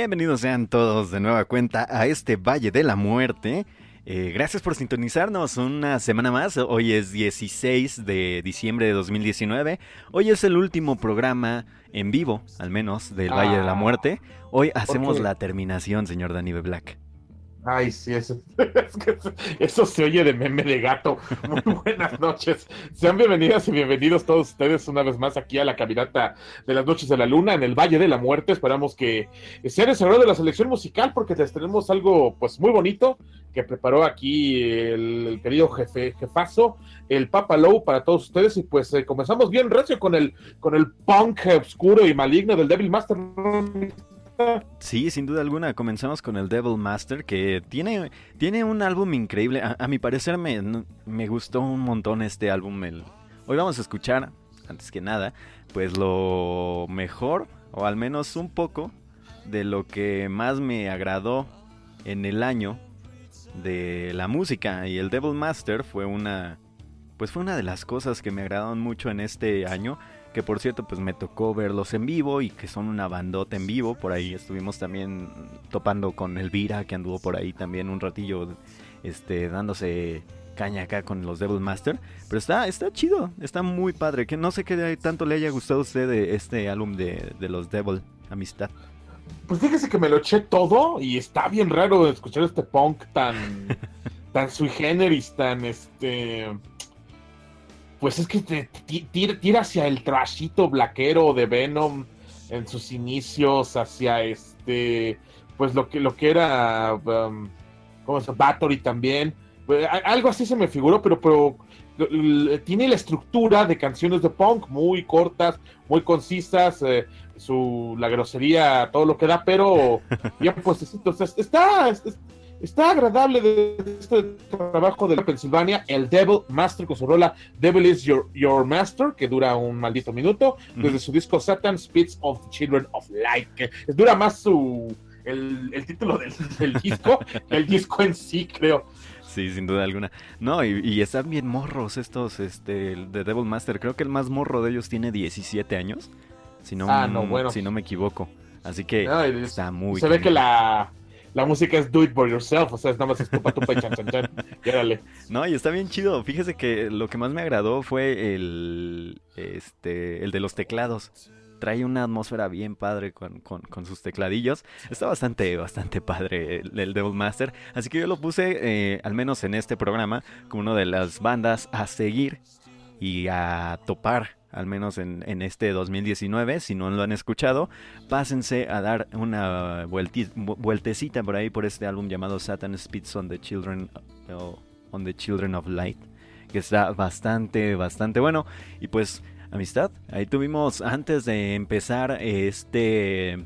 Bienvenidos sean todos de nueva cuenta a este Valle de la Muerte. Eh, gracias por sintonizarnos una semana más. Hoy es 16 de diciembre de 2019. Hoy es el último programa en vivo, al menos, del Valle de la ah, Muerte. Hoy hacemos la terminación, señor Danny Black. Ay, sí, eso, eso se oye de meme de gato. Muy buenas noches. Sean bienvenidas y bienvenidos todos ustedes una vez más aquí a la caminata de las noches de la luna en el Valle de la Muerte. Esperamos que sea el de la selección musical porque les tenemos algo pues muy bonito que preparó aquí el, querido jefe, jefazo, el Papa Low para todos ustedes. Y pues eh, comenzamos bien recio con el, con el punk oscuro y maligno del Devil Master. Sí, sin duda alguna. Comenzamos con el Devil Master, que tiene, tiene un álbum increíble. A, mi parecer me, me, gustó un montón este álbum. Hoy vamos a escuchar, antes que nada, pues lo mejor, o al menos un poco, de lo que más me agradó en el año de la música. Y el Devil Master fue una, pues fue una de las cosas que me agradaron mucho en este año que por cierto pues me tocó verlos en vivo y que son una bandota en vivo, por ahí estuvimos también topando con Elvira que anduvo por ahí también un ratillo este dándose caña acá con los Devil Master, pero está está chido, está muy padre, que no sé qué tanto le haya gustado a usted de este álbum de, de los Devil Amistad. Pues fíjese que me lo eché todo y está bien raro escuchar este punk tan tan sui generis, tan este pues es que te, tira, hacia el trashito blaquero de Venom en sus inicios, hacia este, pues lo que, lo que era, um, ¿cómo se Battery también. Pues, algo así se me figuró, pero, pero tiene la estructura de canciones de punk muy cortas, muy concisas, eh, su, la grosería, todo lo que da, pero bien pues está, está, Está agradable de este trabajo de la Pensilvania, el Devil Master con su rola Devil is Your, Your Master, que dura un maldito minuto, desde su disco Satan Spits of the Children of Light, que dura más su el, título del, disco el disco en sí, creo. Sí, sin duda alguna. No, y, están bien morros estos, este, de Devil Master. Creo que el más morro de ellos tiene 17 años, si no, ah, si no me equivoco. Así que está muy... Se ve que la la música es do it for yourself, o sea, es nada más estupa, tupa y chan, chan, chan. No, y está bien chido. Fíjese que lo que más me agradó fue el, este, el de los teclados. Trae una atmósfera bien padre con, sus tecladillos. Está bastante, bastante padre el, Devil Master. Así que yo lo puse, eh, al menos en este programa, como una de las bandas a seguir y a topar al menos en, este 2019. Si no lo han escuchado, pásense a dar una vueltecita por ahí por este álbum llamado Satan Spits on the Children, on the Children of Light, que está bastante, bastante bueno. Y pues, amistad, ahí tuvimos antes de empezar este,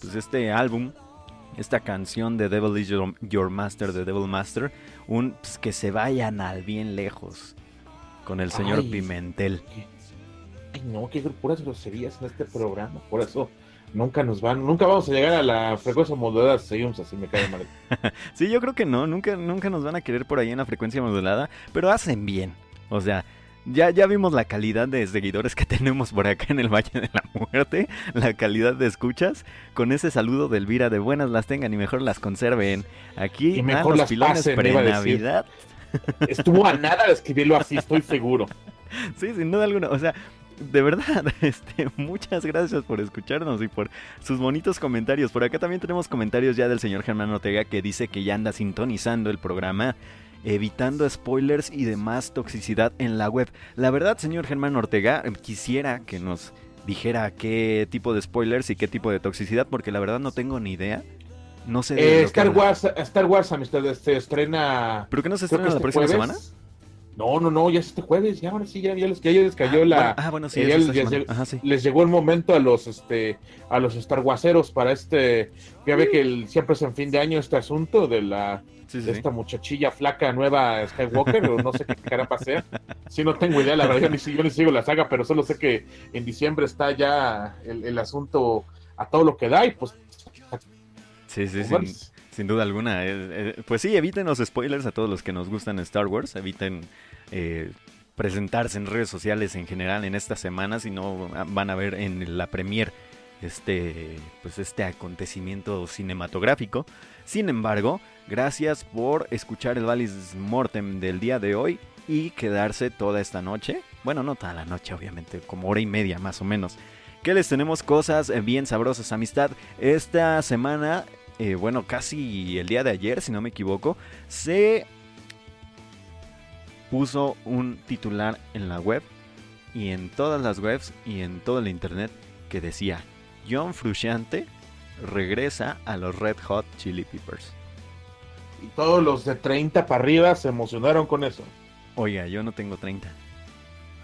pues este álbum. Esta canción de Devil is Your, Master, de Devil Master, un pues, que se vayan al bien lejos con el señor Pimentel no, qué puras groserías en este programa. Por eso nunca nos van, nunca vamos a llegar a la frecuencia modulada seguimos así, me cae mal. sí, yo creo que no, nunca, nunca nos van a querer por ahí en la frecuencia modulada, pero hacen bien. O sea, ya, ya vimos la calidad de seguidores que tenemos por acá en el Valle de la Muerte, la calidad de escuchas. Con ese saludo de Elvira de buenas las tengan y mejor las conserven. Aquí y mejor las pilones pre-Navidad. Estuvo a nada de escribirlo así, estoy seguro. Sí, sin duda alguna. O sea, de verdad, este, muchas gracias por escucharnos y por sus bonitos comentarios. Por acá también tenemos comentarios ya del señor Germán Ortega que dice que ya anda sintonizando el programa, evitando spoilers y demás toxicidad en la web. La verdad, señor Germán Ortega, quisiera que nos dijera qué tipo de spoilers y qué tipo de toxicidad, porque la verdad no tengo ni idea. No sé. Eh, Star, Wars, Star Wars, amistad, se estrena. ¿Pero qué no se estrena la este próxima semana? No, no, no, ya es este jueves, ya ahora sí, ya, les, cayó la. ah, bueno, sí, les, llegó el momento a los este a los Star para este. Ya ve que siempre es en fin de año este asunto de la de esta muchachilla flaca nueva Skywalker, o no sé qué cara sea. Sí, no tengo idea, la verdad, yo ni, yo ni sigo la saga, pero solo sé que en diciembre está ya el, asunto a todo lo que da y pues. Sí, sí, sí. Sin duda alguna. Eh, eh, pues sí, eviten los spoilers a todos los que nos gustan Star Wars. Eviten eh, presentarse en redes sociales en general en esta semana, si no van a ver en la premier este, pues este acontecimiento cinematográfico. Sin embargo, gracias por escuchar el Valis Mortem del día de hoy y quedarse toda esta noche. Bueno, no toda la noche, obviamente, como hora y media más o menos. Que les tenemos cosas bien sabrosas, amistad. Esta semana eh, bueno, casi el día de ayer, si no me equivoco, se puso un titular en la web y en todas las webs y en todo el internet que decía John Frusciante regresa a los Red Hot Chili Peppers. Y todos los de 30 para arriba se emocionaron con eso. Oiga, yo no tengo 30.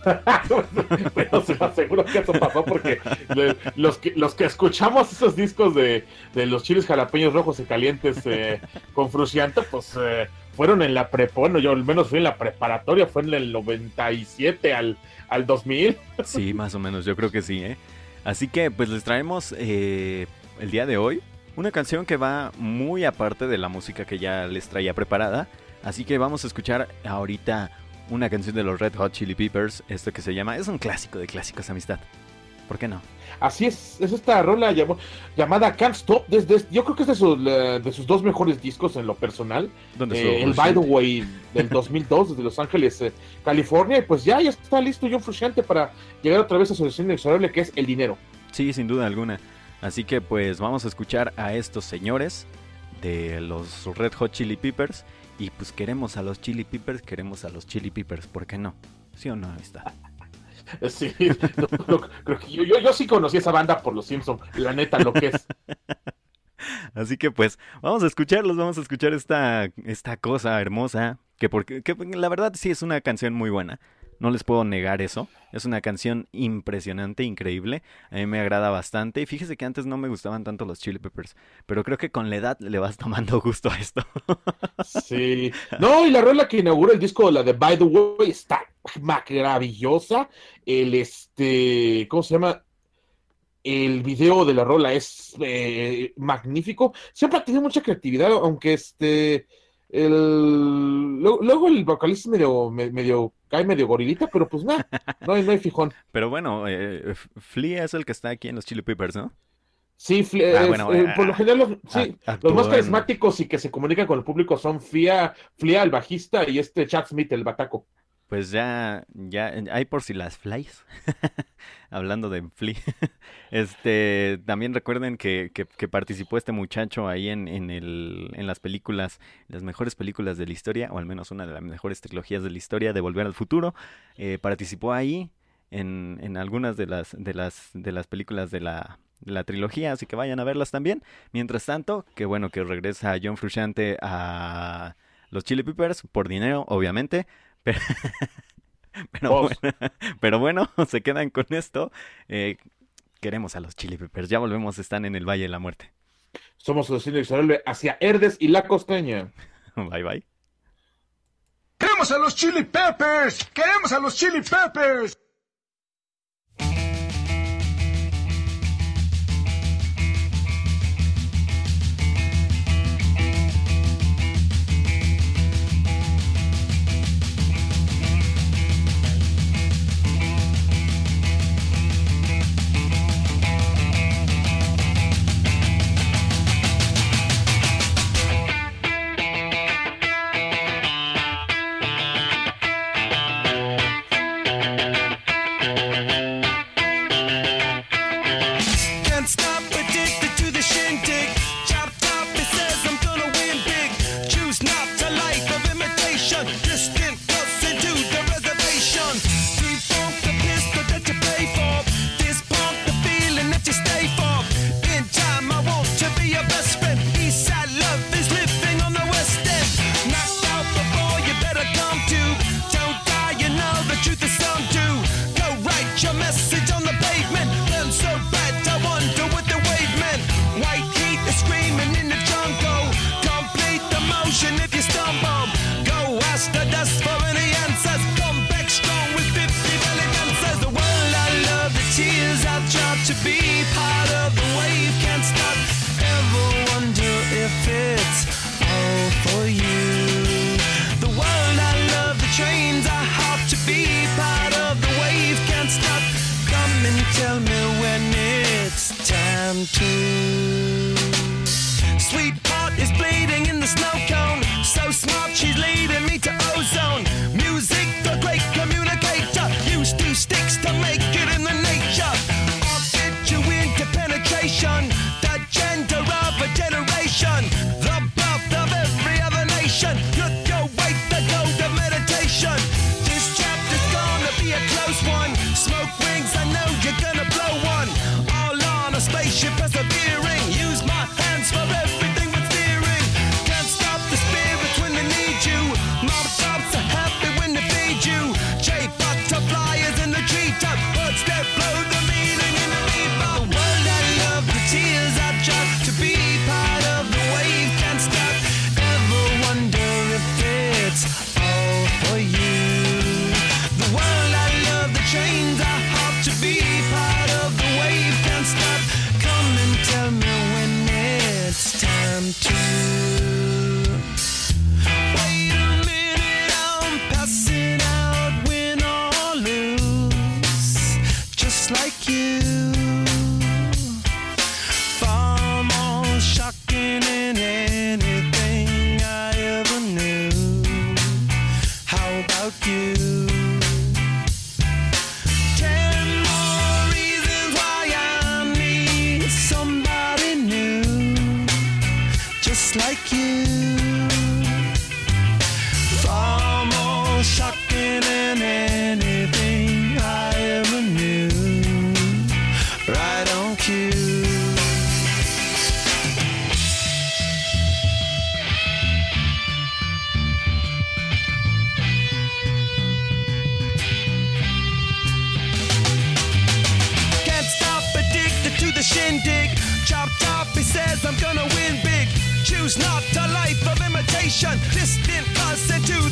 Pero se aseguro que eso pasó porque los, que, los que escuchamos esos discos de, los chiles jalapeños rojos y calientes eh, con Fruciante, pues eh, fueron en la pre, bueno, yo al menos fui en la preparatoria, fue en el 97 al, al 2000. Sí, más o menos, yo creo que sí, ¿eh? Así que pues les traemos el día de hoy una canción que va muy aparte de la música que ya les traía preparada. Así que vamos a escuchar ahorita una canción de los Red Hot Chili Peppers, esto que se llama, es un clásico de clásicos, amistad. ¿Por qué no? Así es, es esta rola llamada Can't Stop, desde, yo creo que es de sus, de sus dos mejores discos en lo personal. Eh, el By the Way del 2002 desde Los Ángeles, eh, California, y pues ya, ya está listo John Frusciante para llegar otra vez a su destino inexorable que es el dinero. Sí, sin duda alguna. Así que pues vamos a escuchar a estos señores de los Red Hot Chili Peppers y pues queremos a los Chili Peppers, queremos a los Chili Peppers, ¿por qué no? ¿Sí o no, amistad? Sí, creo que yo, yo, sí conocí esa banda por los Simpsons, la neta, lo que es. Así que pues vamos a escucharlos, vamos a escuchar esta, esta cosa hermosa, que porque que la verdad sí es una canción muy buena no les puedo negar eso. Es una canción impresionante, increíble. A mí me agrada bastante. Y fíjese que antes no me gustaban tanto los Chili Peppers. Pero creo que con la edad le vas tomando gusto a esto. Sí. No, y la rola que inaugura el disco, la de By the Way, está maravillosa. El este. ¿Cómo se llama? El video de la rola es eh, magnífico. Siempre ha tenido mucha creatividad, aunque este el, luego, el vocalista medio, medio cae medio gorilita, pero pues nada, no, hay, no hay fijón. Pero bueno, eh, Flea es el que está aquí en los Chili Peppers, ¿no? Sí, ah, eh, por lo ah, general los, sí, ah, los más carismáticos y que se comunican con el público son Flia, Flia el bajista y este Chad Smith el bataco. Pues ya, ya, hay por si las flies, hablando de fly, este, también recuerden que, que, participó este muchacho ahí en, en, el, en las películas, las mejores películas de la historia, o al menos una de las mejores trilogías de la historia de Volver al Futuro, eh, participó ahí en, en algunas de las, de las, de las películas de la, la trilogía, así que vayan a verlas también. Mientras tanto, qué bueno que regresa John Frusciante a los Chili Peppers por dinero, obviamente, Pero, pero, bueno, se quedan con esto. Eh, queremos a los Chili Peppers. Ya volvemos, están en el Valle de la Muerte. Somos los Chili hacia Herdes y la Costeña. Bye bye. ¡Queremos a los Chili Peppers! ¡Queremos a los Chili Peppers!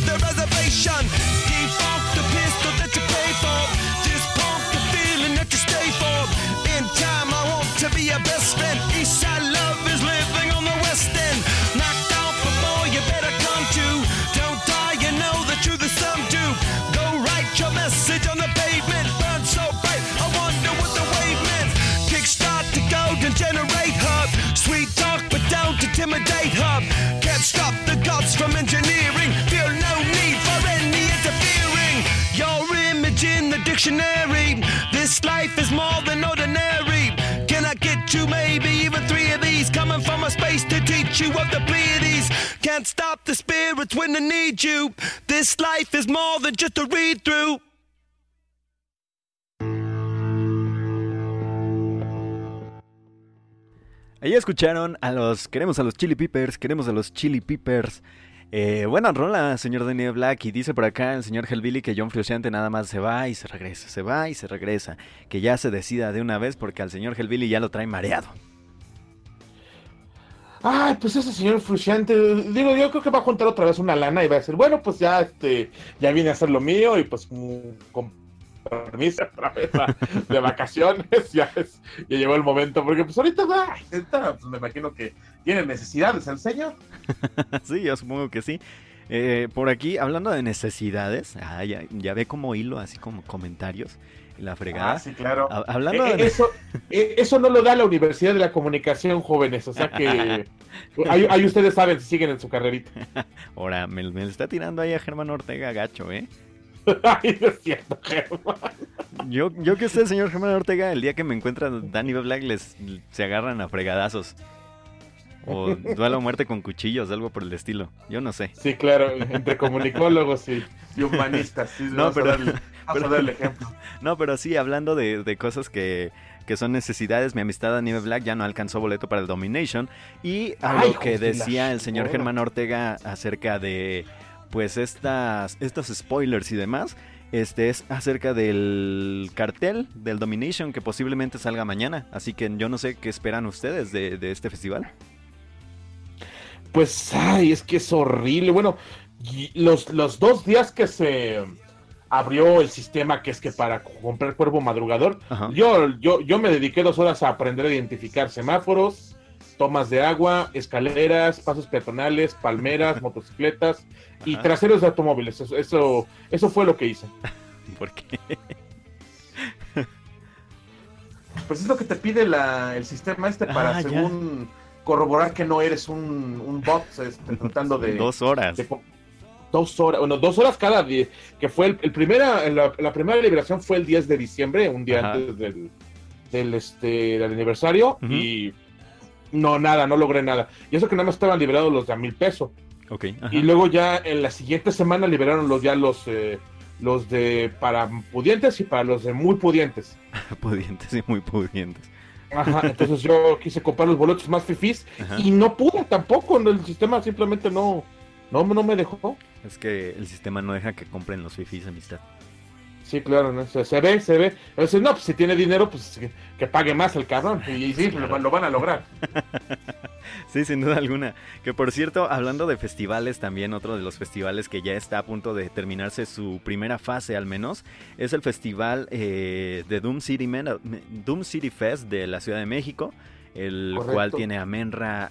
the reservation. Default the pistol that you pay for. The feeling that you stay for. In time, I want to be your best friend. Eastside love is living on the west end. Knocked you better come. Don't die, you know the truth is. Go write your message on the pavement. Burn so bright, I wonder what the wave meant. Kickstart to go hub. Sweet talk, but don't intimidate hub. Dictionary. This life is more than ordinary. Can I get you maybe even three of these? Coming from a space to teach you of the Pleiades. Can't stop the spirits when they need you. This life is more than just a read through. Ahí escucharon a los. Queremos a los Chili Peppers, queremos a los Chili Peppers. Eh, buena rola, señor Daniel Black. Y dice por acá el señor Hellbilly que John Frusciante nada más se va y se regresa, se va y se regresa. Que ya se decida de una vez porque al señor Hellbilly ya lo trae mareado. Ay, pues ese señor Frusciante, digo, yo creo que va a juntar otra vez una lana y va a decir, bueno, pues ya, este, ya viene a hacer lo mío y pues mm, con permiso otra vez de vacaciones, ya, es- ya llegó el momento, porque pues ahorita, ahorita, pues, me imagino que tiene necesidades el señor. sí, yo supongo que sí. Eh, por aquí, hablando de necesidades, ah, ya, ya ve como hilo, así como comentarios. La fregada. Ah, sí, claro. Ha- Hablando Eh, eh, de. Eso, eh, eso no lo da la Universidad de la Comunicación, jóvenes, o sea que ahí, ahí ustedes saben si siguen en su carrerita. Ahora, me, me está tirando ahí a Germán Ortega gacho, ¿eh? Ay, no es cierto, Germán. Yo, yo que sé, señor Germán Ortega, el día que me encuentran Danny. Black, les, se agarran a fregadazos. O duelo a muerte con cuchillos, algo por el estilo. Yo no sé. Sí, claro, entre comunicólogos y, y humanistas. Sí, No, pero- a darle, vamos a darle ejemplo. No, pero sí, hablando de, de cosas que, que son necesidades, mi amistad B. Black ya no alcanzó boleto para el Domination. Y a lo que decía el señor. Germán Ortega acerca de, pues, estas, estos spoilers y demás. Este es acerca del cartel del Domination que posiblemente salga mañana. Así que yo no sé qué esperan ustedes de, de este festival. Pues, ay, es que es horrible. Bueno, los, los dos días que se abrió el sistema, que es que para comprar cuervo madrugador, Ajá. yo, yo, yo me dediqué dos horas a aprender a identificar semáforos, tomas de agua, escaleras, pasos peatonales, palmeras, motocicletas y Ajá. traseros de automóviles. Eso, eso, eso fue lo que hice. Porque Pues es lo que te pide la, el sistema este para, Ah, ya. Corroborar que no eres un, un bot, este, tratando de... dos horas. de dos horas, bueno, dos horas cada día, que fue el, el primera, la, la primera liberación fue el 10 de diciembre, un día Ajá. antes del, del, este, del aniversario, y no, nada, no logré nada. Y eso que nada más estaban liberados los de a mil pesos. Ok. ajá. Y luego ya en la siguiente semana liberaron los ya los, eh, los de para pudientes y para los de muy pudientes. Pudientes y muy pudientes. Ajá, entonces yo quise comprar los boletos más fifís Ajá. y no pude tampoco, el sistema simplemente no, no, no me dejó. Es que el sistema no deja que compren los fifis, amistad. Sí, claro, ¿no? se, se ve, se ve. Entonces, no, pues si tiene dinero, pues que, que pague más el cabrón. Y, sí, lo, lo van a lograr. Sí, sin duda alguna. Que por cierto, hablando de festivales, también otro de los festivales que ya está a punto de terminarse su primera fase al menos, es el festival eh, de Doom City, Men- Doom City Fest de la Ciudad de México, el Correcto. cual tiene a Menra,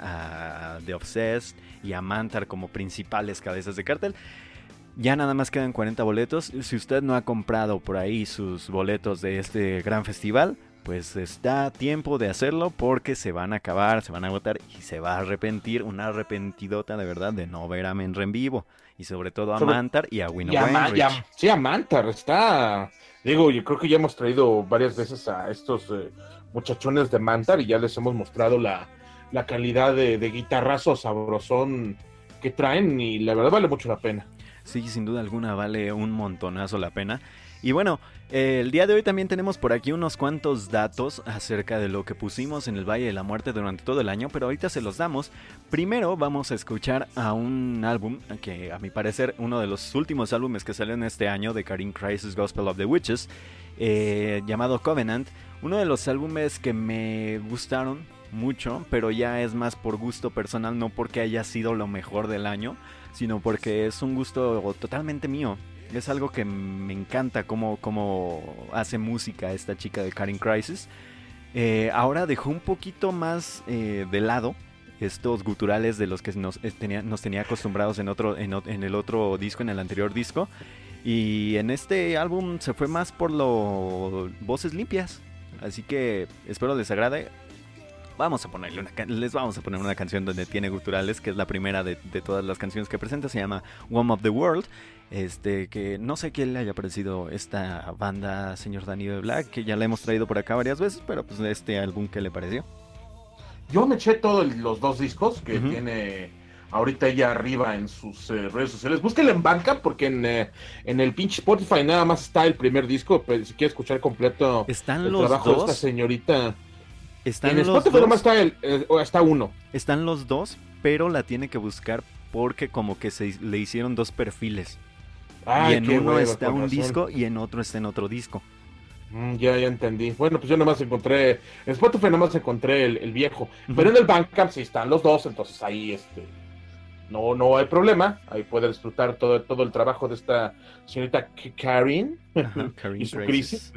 a The Obsessed y a Mantar como principales cabezas de cartel. Ya nada más quedan 40 boletos. Si usted no ha comprado por ahí sus boletos de este gran festival, pues está tiempo de hacerlo porque se van a acabar, se van a agotar y se va a arrepentir, una arrepentidota de verdad de no ver a Menra en vivo. Y sobre todo a Sobre- Mantar y a Winnow sí, a Mantar, está. Digo, yo creo que ya hemos traído varias veces a estos eh, muchachones de Mantar y ya les hemos mostrado la, la calidad de, de guitarrazo sabrosón que traen y la verdad vale mucho la pena. Sí, sin duda alguna vale un montonazo la pena. Y bueno, eh, el día de hoy también tenemos por aquí unos cuantos datos acerca de lo que pusimos en el Valle de la Muerte durante todo el año, pero ahorita se los damos. Primero vamos a escuchar a un álbum que a mi parecer uno de los últimos álbumes que salió en este año de Karin Crisis Gospel of the Witches, eh, llamado Covenant. Uno de los álbumes que me gustaron mucho, pero ya es más por gusto personal, no porque haya sido lo mejor del año, sino porque es un gusto totalmente mío. Es algo que me encanta cómo, cómo hace música esta chica de Karin Crisis. Eh, ahora dejó un poquito más eh, de lado estos guturales de los que nos eh, tenía, nos tenía acostumbrados en, otro, en, en el otro disco, en el anterior disco. Y en este álbum se fue más por lo voces limpias. Así que espero les agrade. Vamos a ponerle una, les vamos a poner una canción donde tiene guturales, que es la primera de, de todas las canciones que presenta, se llama One of the World. Este, que no sé quién le haya parecido esta banda, señor Danny de Black, que ya la hemos traído por acá varias veces, pero pues este álbum, ¿qué le pareció? Yo me eché todos los dos discos que tiene ahorita ella arriba en sus eh, redes sociales. Búsquenla en banca porque en, eh, en, el pinche Spotify nada más está el primer disco, pero si quiere escuchar completo ¿Están el los trabajo dos? de esta señorita. ¿Están en los Spotify dos? nomás está, el, eh, está uno. Están los dos, pero la tiene que buscar porque como que se le hicieron dos perfiles. Ay, y en uno está un razón. disco y en otro está en otro disco. Mm, ya, ya entendí. Bueno, pues yo nomás encontré, en Spotify nomás encontré el, el viejo, pero en el Bandcamp sí están los dos, entonces ahí este no, no hay problema, ahí puede disfrutar todo, todo el trabajo de esta señorita Karin Ajá, y su Crisis.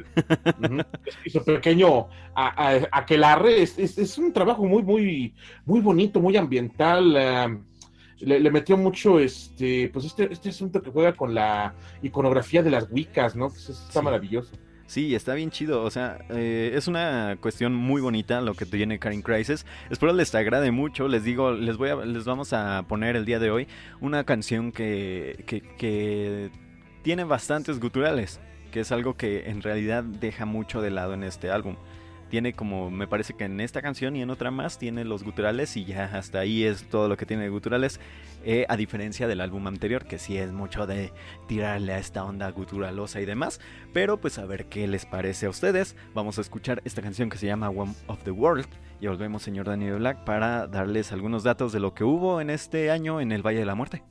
y su pequeño a- a- aquelarre, es, es, es un trabajo muy, muy, muy bonito, muy ambiental. ah, le, le metió mucho este, pues este, este asunto que juega con la iconografía de las Wiccas, ¿no? Pues está Sí. maravilloso. Sí, está bien chido. O sea, eh, es una cuestión muy bonita lo que tiene Karin Crisis. Espero les agrade mucho. Les digo, les voy a, les vamos a poner el día de hoy una canción que, que, que tiene bastantes guturales, que es algo que en realidad deja mucho de lado en este álbum. Tiene como, me parece que en esta canción y en otra más tiene los guturales y ya hasta ahí es todo lo que tiene de guturales. eh, a diferencia del álbum anterior, que sí es mucho de tirarle a esta onda guturalosa y demás. Pero pues a ver qué les parece a ustedes. Vamos a escuchar esta canción que se llama One of the World. Y volvemos, señor Daniel Black, para darles algunos datos de lo que hubo en este año en el Valle de la Muerte.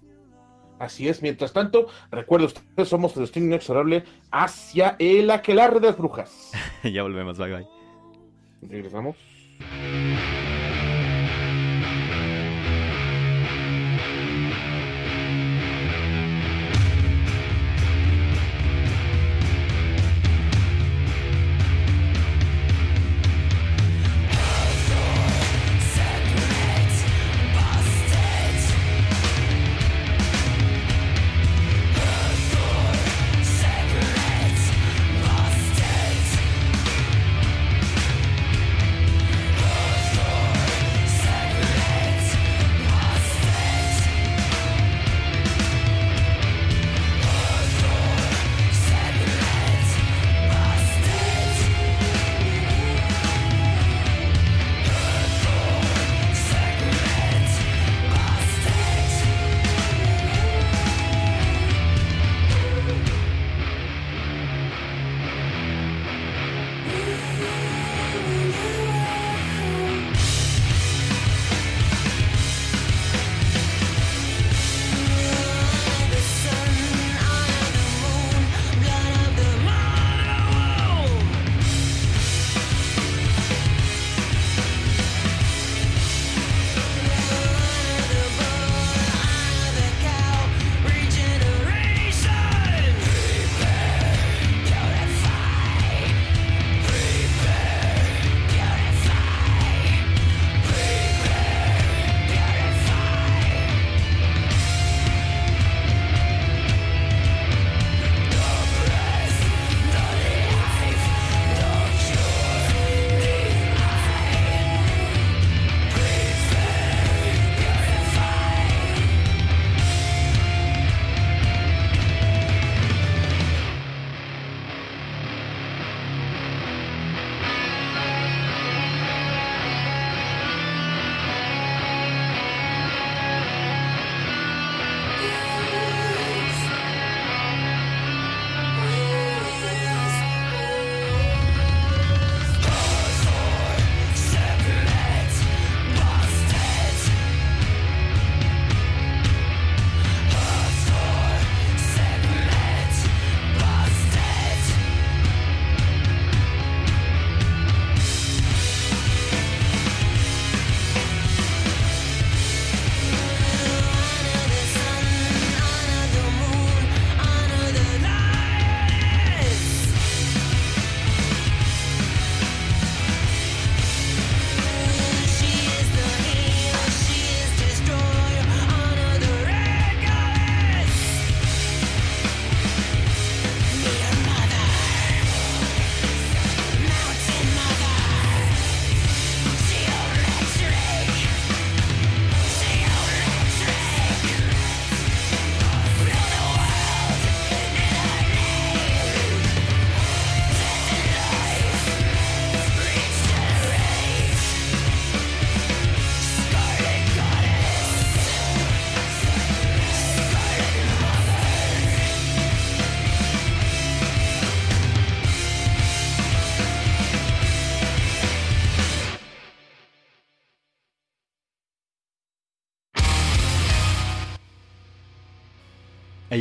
Así es, mientras tanto, recuerden ustedes, somos el destino inexorable hacia el aquelarre de las brujas. ya volvemos, bye bye. Regresamos.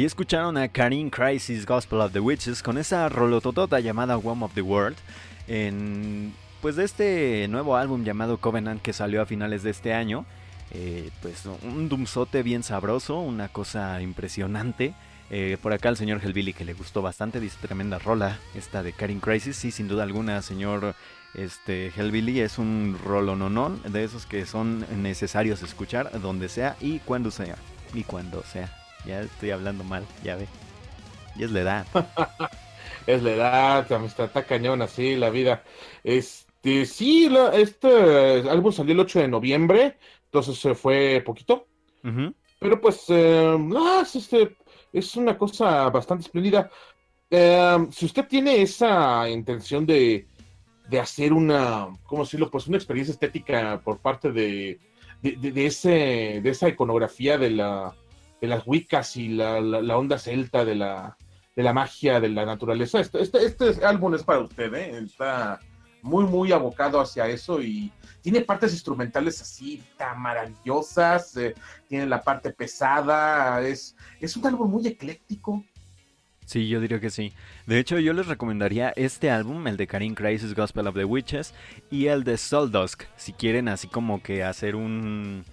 Escucharon a Karin Crisis Gospel of the Witches con esa rolototota llamada One of the World en pues de este nuevo álbum llamado Covenant que salió a finales de este año. Eh, pues un dumsote bien sabroso, una cosa impresionante. Eh, por acá el señor Hellbilly que le gustó bastante, dice tremenda rola esta de Karin Crisis. Sí, sin duda alguna, señor este Hellbilly es un rolononón de esos que son necesarios escuchar donde sea y cuando sea. Y cuando sea. Ya estoy hablando mal, ya ve. Y es la edad. es la edad, amistad, está cañón así la vida. Este, sí, este álbum salió el 8 de noviembre, entonces se fue poquito. Pero pues, eh, es, este, es una cosa bastante espléndida. Eh, si usted tiene esa intención de, de hacer una, ¿cómo decirlo? Pues una experiencia estética por parte de, de, ese, de esa iconografía de la de las Wiccas y la, la, onda celta de la, de la magia de la naturaleza. Este, este, este álbum es para usted, ¿eh? está muy, muy abocado hacia eso y tiene partes instrumentales así tan maravillosas, eh, tiene la parte pesada, es, es un álbum muy ecléctico. Sí, yo diría que sí. De hecho, yo les recomendaría este álbum, el de Karin Crisis Gospel of the Witches, y el de Soul Dusk, si quieren así como que hacer un,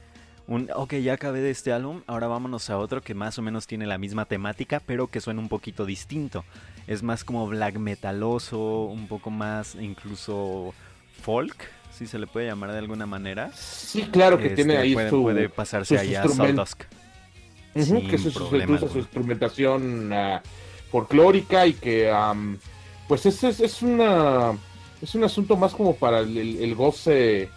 ok, ya acabé de este álbum, ahora vámonos a otro que más o menos tiene la misma temática, pero que suena un poquito distinto. Es más como black metaloso, un poco más incluso folk, si se le puede llamar de alguna manera. Sí, claro que tiene este, ahí puede, su, puede pasarse allá a Saldusk. que se usa su instrumentación uh, folclórica y que pues es, es, es, una es un asunto más como para el goce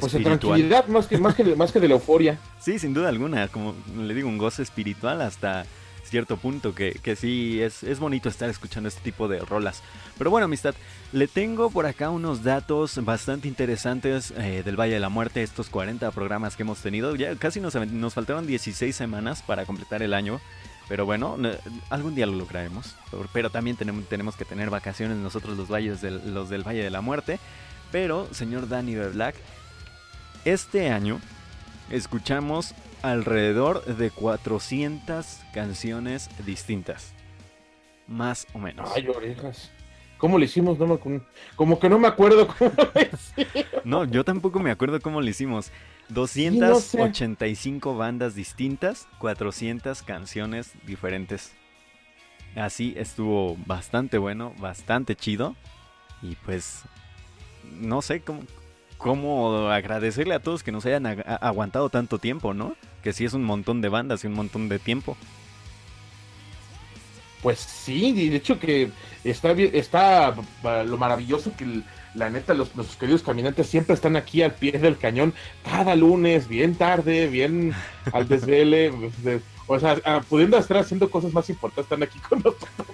pues de tranquilidad más que, más, que, más que de la euforia. Sí, sin duda alguna, como le digo, un goce espiritual hasta cierto punto, que, que sí, es, es bonito estar escuchando este tipo de rolas. Pero bueno, amistad, le tengo por acá unos datos bastante interesantes eh, del Valle de la Muerte, estos 40 programas que hemos tenido. Ya casi nos, nos faltaron 16 semanas para completar el año. Pero bueno, algún día lo lograremos. Pero también tenemos, tenemos que tener vacaciones nosotros los, valles del, los del Valle de la Muerte. Pero, señor Danny Black, este año escuchamos alrededor de 400 canciones distintas. Más o menos. Ay, orejas. ¿Cómo le hicimos? No como que no me acuerdo cómo No, yo tampoco me acuerdo cómo lo hicimos. 285 bandas distintas, 400 canciones diferentes. Así estuvo bastante bueno, bastante chido. Y pues, no sé cómo, cómo agradecerle a todos que nos hayan aguantado tanto tiempo, ¿no? Que sí es un montón de bandas y un montón de tiempo. Pues sí, de hecho que está está lo maravilloso que la neta los, nuestros queridos caminantes siempre están aquí al pie del cañón cada lunes, bien tarde, bien al desvele, o sea, pudiendo estar haciendo cosas más importantes, están aquí con nosotros,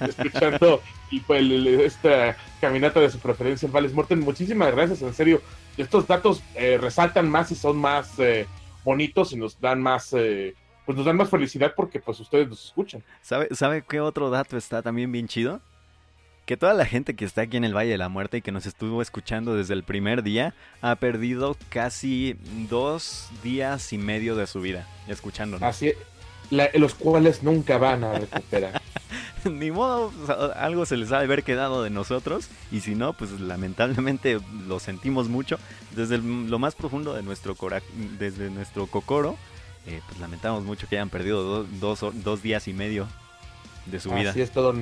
escuchando y pues esta caminata de su preferencia en Vales Morten. Muchísimas gracias, en serio. Estos datos eh, resaltan más y son más eh, bonitos y nos dan más, eh, pues nos dan más felicidad porque pues ustedes nos escuchan. ¿Sabe, ¿Sabe qué otro dato está también bien chido? Que toda la gente que está aquí en el Valle de la Muerte y que nos estuvo escuchando desde el primer día ha perdido casi dos días y medio de su vida escuchándonos. Así, los cuales nunca van a recuperar. Ni modo, algo se les ha de haber quedado de nosotros y si no, pues lamentablemente lo sentimos mucho desde lo más profundo de nuestro cora desde nuestro cocoro. Eh, pues lamentamos mucho que hayan perdido dos, dos días y medio de su vida. Así es todo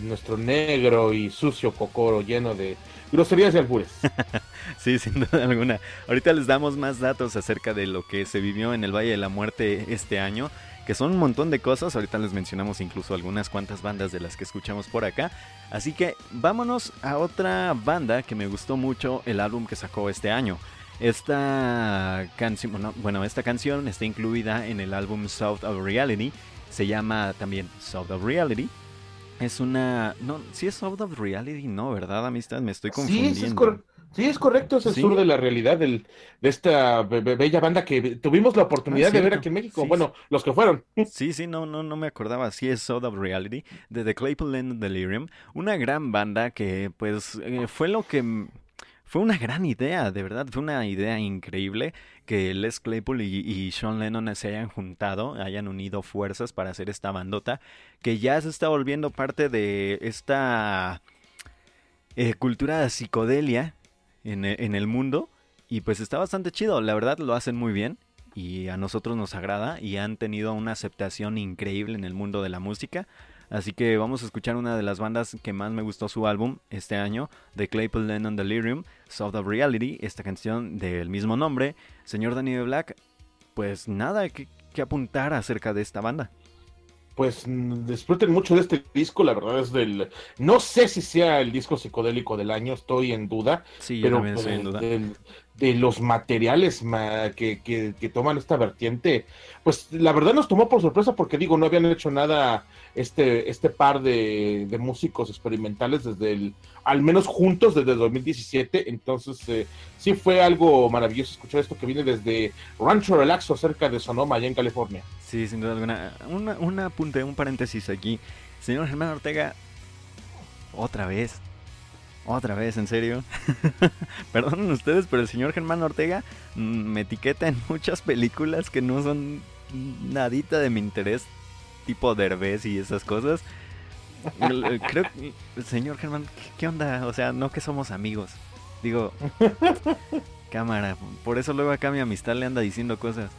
nuestro negro y sucio cocoro lleno de groserías y albures. sí, sin duda alguna. Ahorita les damos más datos acerca de lo que se vivió en el Valle de la Muerte este año, que son un montón de cosas. Ahorita les mencionamos incluso algunas cuantas bandas de las que escuchamos por acá. Así que vámonos a otra banda que me gustó mucho el álbum que sacó este año. Esta canción, esta canción está incluida en el álbum South of Reality. Se llama también South of Reality es una. No, si es out of reality, no, ¿verdad, amistad? Me estoy confundiendo. Sí, es, correcto, es el sur de la realidad del, de esta bella banda que tuvimos la oportunidad ah, de ver aquí en México. bueno, los que fueron. Sí, sí, no, no, no me acordaba. Sí, es Out of Reality, de The Claypool Land Delirium. Una gran banda que, pues, eh, fue lo que fue una gran idea, de verdad, fue una idea increíble que Les Claypool y, y, Sean Lennon se hayan juntado, hayan unido fuerzas para hacer esta bandota, que ya se está volviendo parte de esta eh, cultura psicodelia en, en el mundo. Y pues está bastante chido, la verdad lo hacen muy bien y a nosotros nos agrada y han tenido una aceptación increíble en el mundo de la música. Así que vamos a escuchar una de las bandas que más me gustó su álbum este año, The Claypool Lennon Delirium, Sound of Reality, esta canción del mismo nombre. Señor Danny Black, pues nada que, que apuntar acerca de esta banda pues disfruten mucho de este disco, la verdad es del, no sé si sea el disco psicodélico del año, estoy en duda, sí, pero yo estoy en duda. Del, de los materiales que, que, que, toman esta vertiente, pues la verdad nos tomó por sorpresa porque digo, no habían hecho nada este, este par de, de músicos experimentales desde el, al menos juntos desde el 2017, entonces eh, sí fue algo maravilloso escuchar esto que viene desde Rancho Relaxo cerca de Sonoma, allá en California. Sí, sin duda alguna. Una, un apunte, un paréntesis aquí. Señor Germán Ortega, otra vez, otra vez, en serio. Perdonen ustedes, pero el señor Germán Ortega me etiqueta en muchas películas que no son nadita de mi interés, tipo Derbez y esas cosas. Creo que, señor Germán, ¿qué onda? O sea, no que somos amigos. Digo, cámara, por eso luego acá mi amistad le anda diciendo cosas.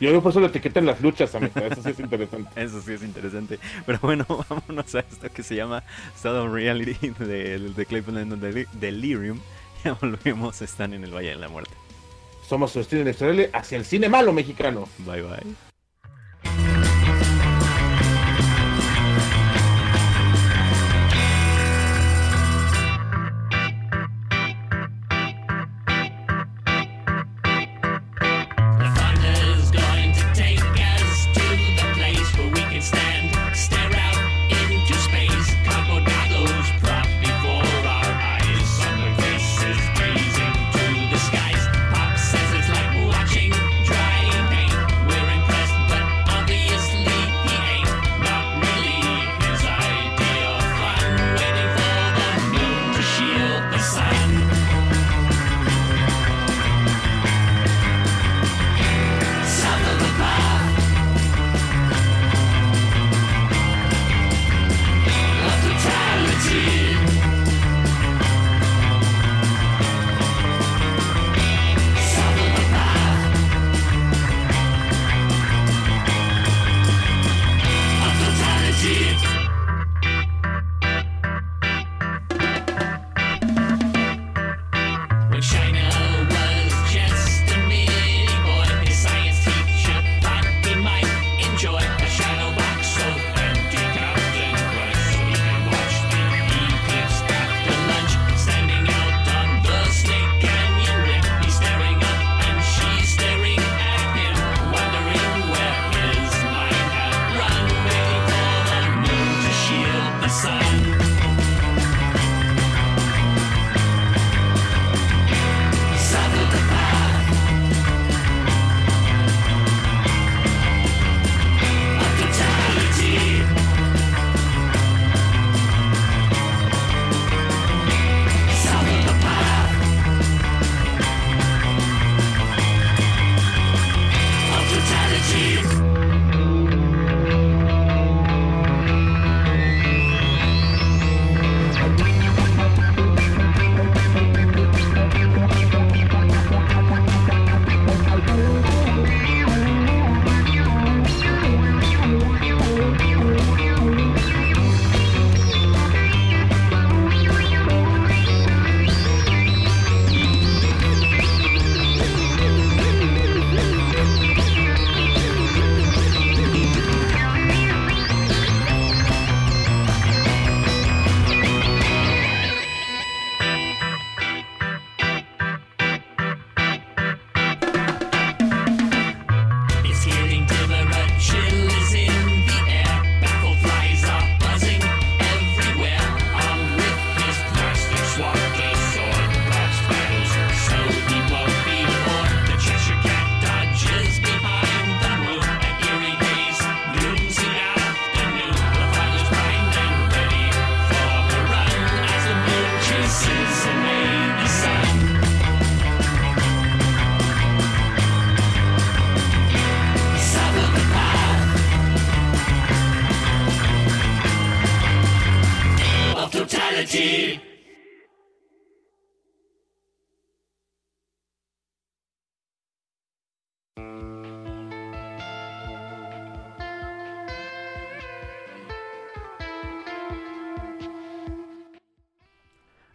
Yo por eso lo etiqueta en las luchas, amigo. Eso sí es interesante. Eso sí es interesante. Pero bueno, vámonos a esto que se llama Sound Reality de, de Cleveland Delirium. Ya volvemos, están en el Valle de la Muerte. Somos su estilo en hacia el cine malo mexicano. Bye bye.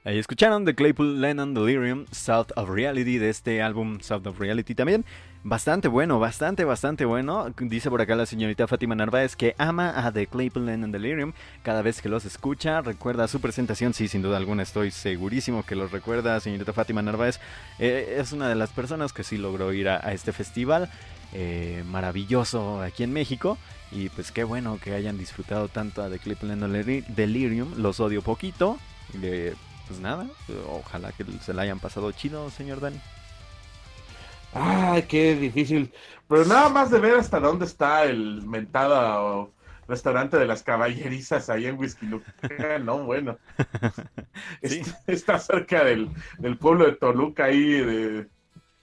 Ahí escucharon de Claypool Lennon Delirium, South of Reality, de este álbum South of Reality también. Bastante bueno, bastante, bastante bueno. Dice por acá la señorita Fátima Narváez que ama a The Claypool Lennon Delirium. Cada vez que los escucha, recuerda su presentación. Sí, sin duda alguna, estoy segurísimo que los recuerda. Señorita Fátima Narváez eh, es una de las personas que sí logró ir a, este festival. eh, maravilloso aquí en México. Y pues qué bueno que hayan disfrutado tanto a The Claypool Lennon Delir- Delirium. Los odio poquito. Eh, pues nada, ojalá que se la hayan pasado chido, señor Dani. Ay, qué difícil. Pero nada más de ver hasta dónde está el mentado restaurante de las caballerizas ahí en Whisky. No, bueno. Sí. Está, está cerca del, del pueblo de Toluca ahí, de,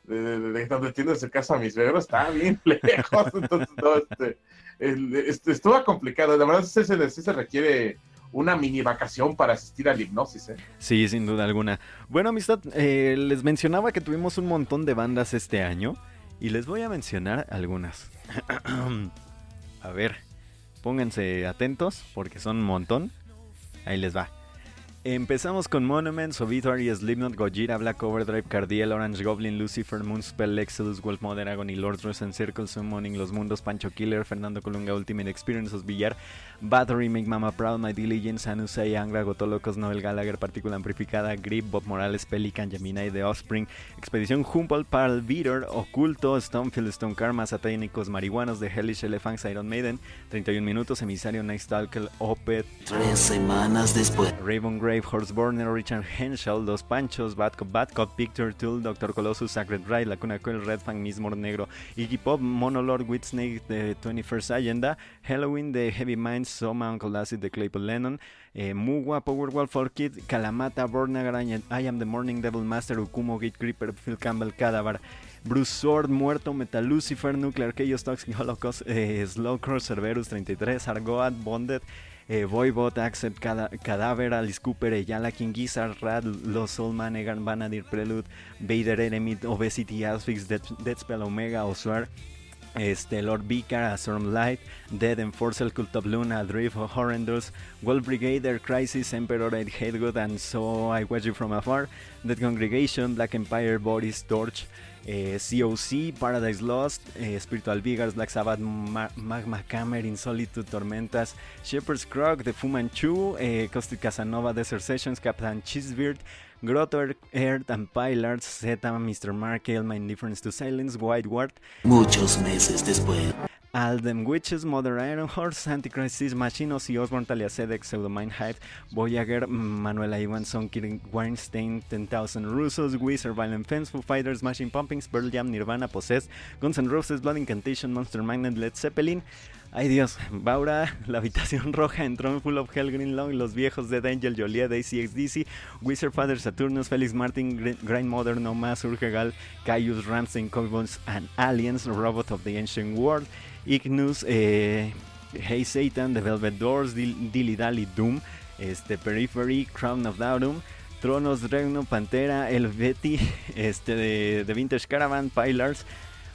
de, de- de donde tiene su casa mis suegros. Está bien lejos. Entonces, no, este, el- este, estuvo complicado. La verdad, sí se, sí se requiere una mini vacación para asistir al hipnosis. ¿eh? Sí, sin duda alguna. Bueno, amistad, eh, les mencionaba que tuvimos un montón de bandas este año y les voy a mencionar algunas. a ver, pónganse atentos porque son un montón. Ahí les va. Empezamos con Monuments, Obituary, Slipknot, Gojira, Black Overdrive, Cardiel, Orange Goblin, Lucifer, Moonspell, Exodus, Wolf Mother, Agony, Lord Rose Circle, Summoning, Los Mundos, Pancho Killer, Fernando Colunga, Ultimate Experience, Villar, Battery, Make Mama Proud, My Diligence, Anusei, Angra, Gotolocos, Noel Gallagher, Partícula Amplificada, Grip, Bob Morales, Pelican, Gemini, The Offspring, Expedición Humboldt, Pearl Beater, Oculto, Stonefield, Stone Karma, Satánicos, Marihuanos, The Hellish Elephants, Iron Maiden, 31 minutos, Emisario, Night Stalker, Opeth, Tres semanas después. Raven Grave, Horseborner, Richard Henshaw, Los Panchos, Bad Cop, Bad Picture Tool, Doctor Colossus, Sacred Ride, Lacuna Coil, Red Fang, Mismor Negro, Iggy Pop, Monolord, Whitsnake, The 21st Agenda, Halloween, The Heavy Minds, Soma, Uncle Acid, The Claypool Lennon, eh, Muwa, Powerwall for Kid, Kalamata, Bornagar, I Am the Morning Devil Master, Ukumo, Gate Creeper, Phil Campbell, Cadaver, Bruce Sword, Muerto, Metal Lucifer, Nuclear Chaos, Toxic Holocaust, eh, Slowcross, Cerberus 33, Argoat, Bonded, eh, Voivod, Accent, Cada- Cadáver, Alice Cooper, Eyala, King Gizzard, Rad, Los Soul Manegan, Vanadir, Prelude, Vader, Enemy, Obesity, Asphyx, Dead, Deadspell, Omega, Oswar, este, Lord Vicar, Storm Light, Dead Enforcer, Cult of Luna, Drift, Horrendous, Wolf Brigader, Crisis, Emperor, Ed Hategood, and So I Watch You From Afar, Dead Congregation, Black Empire, Boris, Torch, eh, COC, Paradise Lost, eh, Spiritual Vigors, Black Sabbath, Ma- Magma Hammer, Insolitude, Tormentas, Shepherd's Croc, The Fu Manchu, eh, Caustic Casanova, Desert Sessions, Captain Cheesebeard, Grotto, Earth and Pillars, Zeta, Mr. Markel, My Indifference to Silence, White Ward, Muchos meses después. Aldem Witches, Mother Iron Horse, Antichrist Seas, Machine, Ozzy Osbourne, Talia Sedek, Pseudomind Hyde, Voyager, Manuela Iwanson, Kirin Weinstein, 10,000 Russos, Wizard, Violent Fence, Foo Fighters, Machine Pumpkins, Pearl Jam, Nirvana, Possessed, Guns N' Roses, Blood Incantation, Monster Magnet, Led Zeppelin. Ay Dios, Baura, La Habitación Roja, Entron, Full of Hell, Green Long, Los Viejos, Dead Angel, Joliet, ACXDC, Wizard Father, Saturnus, Felix Martin, Gr- Grind Mother, No Más, Urgegal, Caius, Ramstein, Cowboys and Aliens, Robot of the Ancient World, Ignus, eh, Hey Satan, The Velvet Doors, Dil- Dilly Dally Doom, este, Periphery, Crown of Daurum, Tronos, Regno, Pantera, Helveti, este, de Vintage Caravan, Pillars,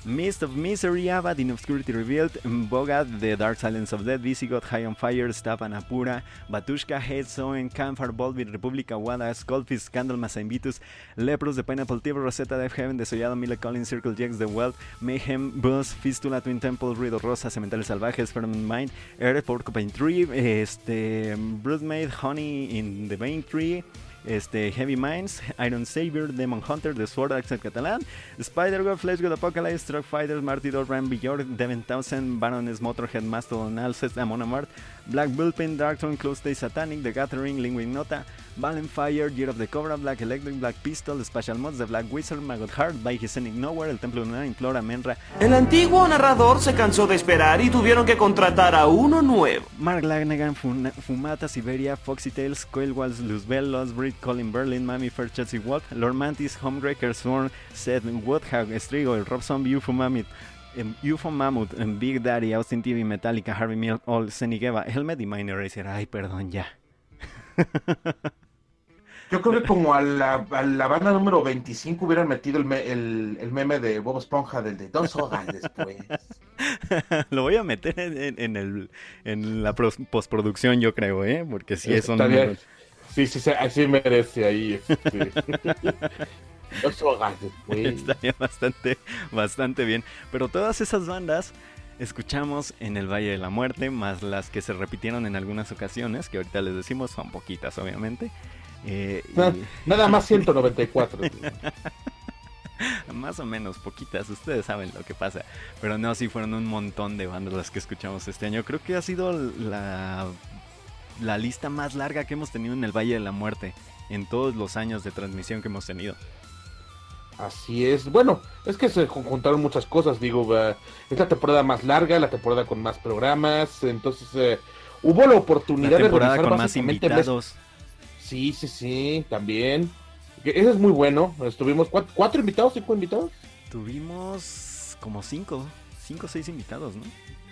Mist of Misery, Abad, In Obscurity Revealed, Bogad, The Dark Silence of Death, Visigoth, High on Fire, Stapan Apura, Batushka, Head, Soen, Campfire, Volbeat, República, Wada, Skullfist, Scandal, Masaimbitus, Lepros, The Pineapple Tip, Rosetta, Death Heaven, Desollado, Mila Collins, Circle Jacks, The Wealth, Mayhem, Buzz, Fistula, Twin Temple, Ruido Rosa, Cementerios Salvajes, Ferment Mind, Earth, Porcupine Tree, este, Broodmaid, Honey in the Vein Tree, este, Heavy Minds, Iron Savior, Demon Hunter, The Sword, Accent Catalan, Spider-God, Flash God Apocalypse, Truck Fighters, Martyr, Ram Bjork, Devin Baroness, Motorhead, Mastodon, Alcest, Amon Amart, Black Bullpen, Darkthrone, Close Day Satanic, The Gathering, Lingwing Nota, Valen Fire, Year of the Cobra, Black Electric, Black Pistol, Special Mods, The Black Wizard, Maggot Heart, By His Scenic Nowhere, El Templo Lunar, Implora, Menra, El antiguo narrador se cansó de esperar y tuvieron que contratar a uno nuevo. Mark Lanegan, Fun- Fumata, Siberia, Foxy Tales, Coil Walls, Luzbel, Lost Breed, Colin Berlin, Mami Fair, Chelsea Wolf, Lord Mantis, Homebreaker, Sworn, Seth, Woodhog, Strigo, el Rob Zombie, UFO Em, UFO Mammoth, em, Big Daddy, Austin TV, Metallica, Harvey Milk, All, Senigeva, Helmet y Minor Racer. Ay, perdón, ya. Yo creo que como a la, a la banda número 25 hubieran metido el, me- el, el meme de Bob Esponja del de dos horas después. Lo voy a meter en, en- en el, en la postproducción, yo creo, ¿eh? Porque sí, es un... Está bien. Sí, sí, sí, así merece ahí. Este. dos horas después. Estaría bastante, bastante bien. Pero todas esas bandas escuchamos en el Valle de la Muerte, más las que se repitieron en algunas ocasiones, que ahorita les decimos, son poquitas, obviamente. Eh, y- Na- Nada más 194. Más o menos, poquitas, ustedes saben lo que pasa. Pero no, sí fueron un montón de bandas las que escuchamos este año. Creo que ha sido la, la lista más larga que hemos tenido en el Valle de la Muerte. En todos los años de transmisión que hemos tenido. Así es. Bueno, es que se conjuntaron muchas cosas. Digo, eh, es la temporada más larga, la temporada con más programas. Entonces, eh, hubo la oportunidad La de revisar con más invitados. Sí, sí, sí, también. Eso es muy bueno. Estuvimos cuatro, cuatro invitados, cinco invitados. Tuvimos como cinco, cinco o seis invitados, ¿no?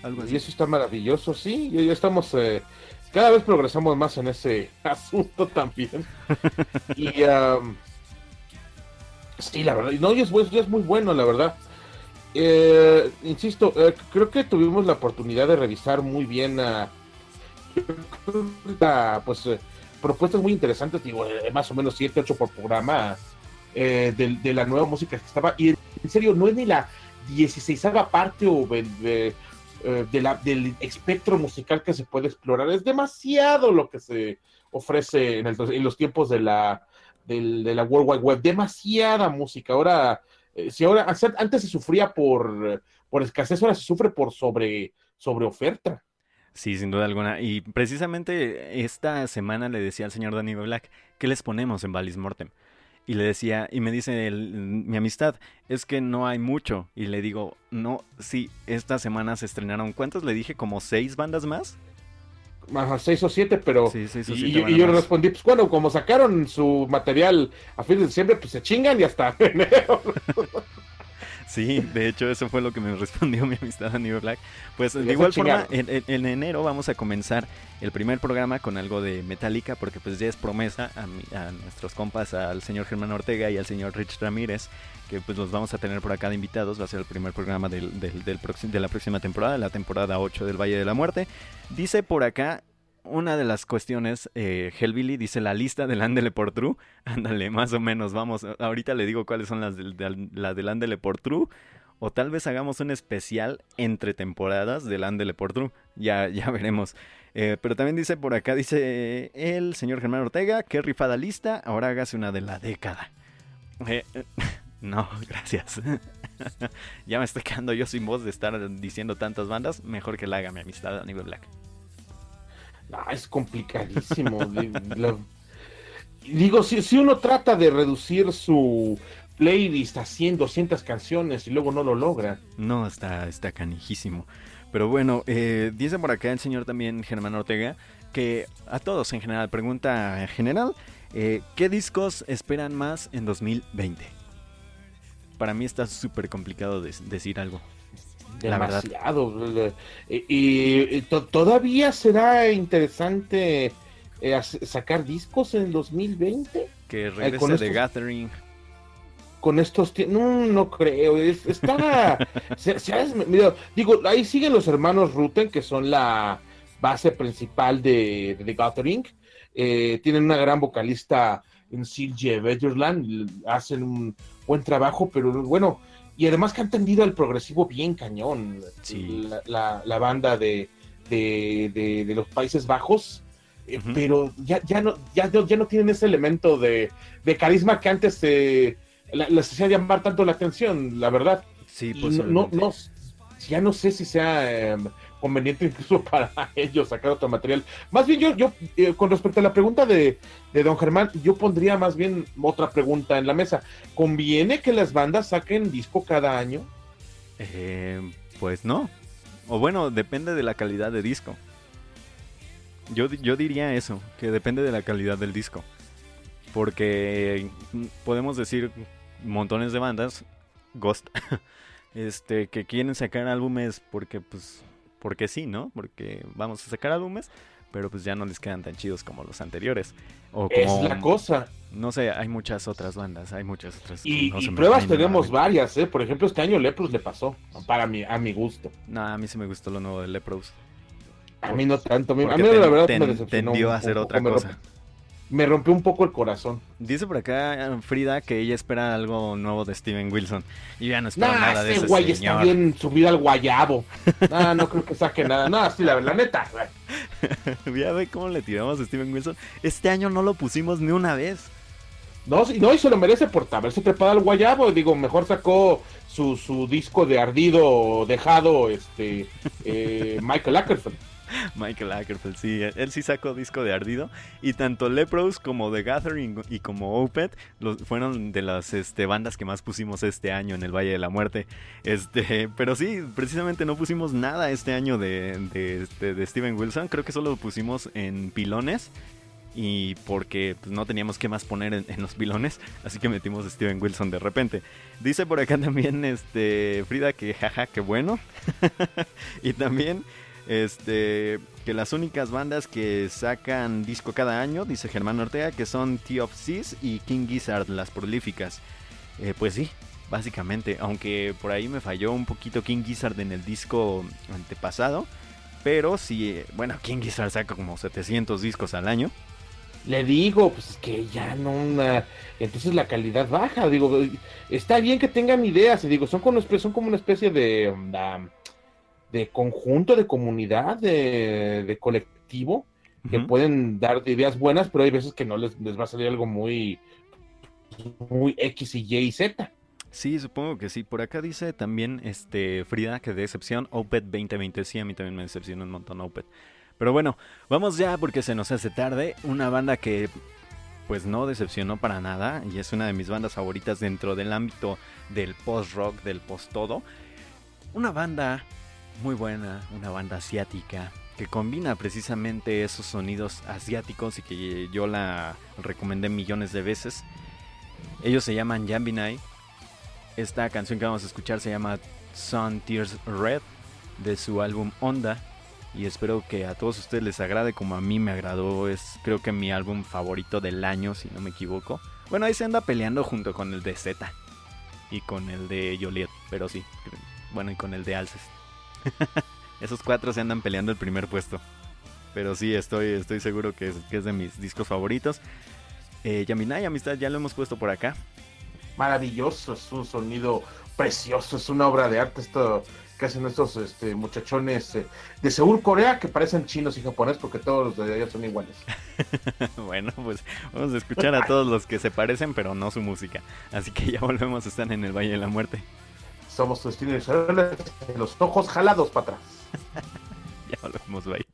Algo así. Y eso está maravilloso, sí. Ya, ya estamos, eh, cada vez progresamos más en ese asunto también. y am, sí, la verdad, no, y es, bu- y es muy bueno, la verdad. Eh, insisto, eh, creo que tuvimos la oportunidad de revisar muy bien a, pues eh, propuestas muy interesantes, digo, eh, más o menos 7, 8 por programa eh, de, la nueva música que estaba. Y en serio, no es ni la 16 parte o de, del espectro musical que se puede explorar. Es demasiado lo que se ofrece en los tiempos de la, del- de la World Wide Web. Demasiada música. Ahora, eh, si ahora antes se sufría por, por escasez, ahora se sufre por sobre, sobre oferta. Sí, sin duda alguna. Y precisamente esta semana le decía al señor Danny Black, ¿qué les ponemos en Valis Mortem? Y le decía, y me dice el- mi amistad, es que no hay mucho. Y le digo, no, sí, esta semana se estrenaron, ¿cuántas? Le dije, como seis bandas más. Ajá, seis o siete, pero Sí, seis o y, siete y- yo le respondí, pues bueno, como sacaron su material a fin de diciembre, pues se chingan y hasta enero. Sí, de hecho eso fue lo que me respondió mi amistad Danny Black. Pues de igual forma, en, en- en enero vamos a comenzar el primer programa con algo de Metallica, porque pues ya es promesa a, mi- a nuestros compas, al señor Germán Ortega y al señor Rich Ramírez, que pues los vamos a tener por acá de invitados. Va a ser el primer programa del, del- del de la próxima temporada, la temporada 8 del Valle de la Muerte. Dice por acá una de las cuestiones, eh, Hellbilly dice la lista del Andele por True. Ándale, más o menos, vamos. Ahorita le digo cuáles son las del, del- la del Andele por True. O tal vez hagamos un especial entre temporadas del Andele por True. Ya, ya veremos. Eh, pero también dice por acá, dice el señor Germán Ortega, qué rifada lista, ahora hágase una de la década. Eh, no, gracias. ya me estoy quedando yo sin voz de estar diciendo tantas bandas. Mejor que la haga mi amistad a nivel black. No, es complicadísimo. La- Digo, si, si uno trata de reducir su playlist a 100, 200 canciones y luego no lo logra. No, está, está canijísimo. Pero bueno, eh, dice por acá el señor también Germán Ortega que a todos en general, pregunta en general, eh, ¿qué discos esperan más en 2020? Para mí está súper complicado de- decir algo. La verdad. Demasiado. Y, y- y to- todavía será interesante eh, sacar discos en el 2020 Que regrese con The estos- Gathering. con estos no no creo es- se- se ha digo ahí siguen los hermanos Ruten que son la base principal de, de The Gathering Eh, tienen una gran vocalista en Silje Vetterland hacen un buen trabajo pero bueno y además que han tendido al progresivo bien cañón Sí. la, la- la banda de, de, de- de los Países Bajos eh, pero ya, ya no ya, ya no tienen ese elemento de, de carisma que antes eh, la- les hacía llamar tanto la atención, la verdad. Sí, Y no, no, ya no sé si sea eh, conveniente incluso para ellos sacar otro material. Más bien yo, yo eh, con respecto a la pregunta de, de don Germán, yo pondría más bien otra pregunta en la mesa. ¿Conviene que las bandas saquen disco cada año? Eh, pues no. O bueno, depende de la calidad de disco. Yo, yo diría eso, que depende de la calidad del disco. Porque podemos decir montones de bandas, Ghost, este, que quieren sacar álbumes porque, pues, porque sí, ¿no? Porque vamos a sacar álbumes, pero pues ya no les quedan tan chidos como los anteriores. O Es la cosa. no sé, hay muchas otras bandas, hay muchas otras. Y, no y pruebas a tenemos varias, ¿eh? Por ejemplo, este año Leprous le pasó, para mi, a mi gusto. No, a mí sí me gustó lo nuevo de Lepros. A mí no tanto. A mí, a la verdad ten- me decepcionó. tendió a hacer otra cosa. Me rompió un poco el corazón. Dice por acá eh, Frida que ella espera algo nuevo de Steven Wilson. Y ya no espero Nah, nada de ese ese güey está señor. bien subido al guayabo. No, no creo que saque nada. No, sí, la, la neta. ya ve cómo le tiramos a Steven Wilson. Este año no lo pusimos ni una vez. No, sí, no, y se lo merece por haberse trepado al guayabo. Digo, mejor sacó su, su disco de ardido dejado, este, eh, Michael Ackerfeld. Michael Ackerfeld, sí, él sí sacó disco de ardido. Y tanto Lepros como The Gathering y como Opeth los, fueron de las este, bandas que más pusimos este año en el Valle de la Muerte. Este, pero sí, precisamente no pusimos nada este año de, este, de Steven Wilson. Creo que solo lo pusimos en pilones. Y porque pues, no teníamos que más poner en, los pilones, así que metimos a Steven Wilson de repente. Dice por acá también este Frida que jaja, qué bueno. y también este que las únicas bandas que sacan disco cada año, dice Germán Ortega, que son T of Seas y King Gizzard, las prolíficas. Eh, pues sí, básicamente, aunque por ahí me falló un poquito King Gizzard en el disco antepasado, pero sí, eh, bueno, King Gizzard saca como 700 discos al año. Le digo, pues es que ya no una... Entonces la calidad baja, digo, está bien que tengan ideas, y digo, son como, una especie- son como una especie de, um, de conjunto, de comunidad, de, de colectivo, que pueden dar ideas buenas, pero hay veces que no les, les va a salir algo muy, muy X y Y y Z. Sí, supongo que sí. Por acá dice también este Frida que de decepción Opet 2020. Sí, a mí también me decepciona un montón Opet. Pero bueno, vamos ya porque se nos hace tarde. Una banda que pues no decepcionó para nada y es una de mis bandas favoritas dentro del ámbito del post-rock, del post-todo. Una banda muy buena, una banda asiática que combina precisamente esos sonidos asiáticos y que yo la recomendé millones de veces. Ellos se llaman Jambinai. Esta canción que vamos a escuchar se llama Sun Tears Red de su álbum Onda. Y espero que a todos ustedes les agrade como a mí me agradó. Es creo que mi álbum favorito del año, si no me equivoco. Bueno, ahí se anda peleando junto con el de Z y con el de Joliet, pero sí. Bueno, y con el de Alces. Esos cuatro se andan peleando el primer puesto. Pero sí, estoy, estoy seguro que es, que es de mis discos favoritos. Eh, Yaminai, Amistad, ya lo hemos puesto por acá. Maravilloso, es un sonido precioso, es una obra de arte esto que hacen estos este, muchachones eh, de Seúl, Corea, que parecen chinos y japoneses porque todos los de allá son iguales. bueno, pues vamos a escuchar a todos los que se parecen, pero no su música. Así que ya volvemos a estar en el Valle de la Muerte. Somos tus destinos los ojos jalados para atrás. ya volvemos, bye.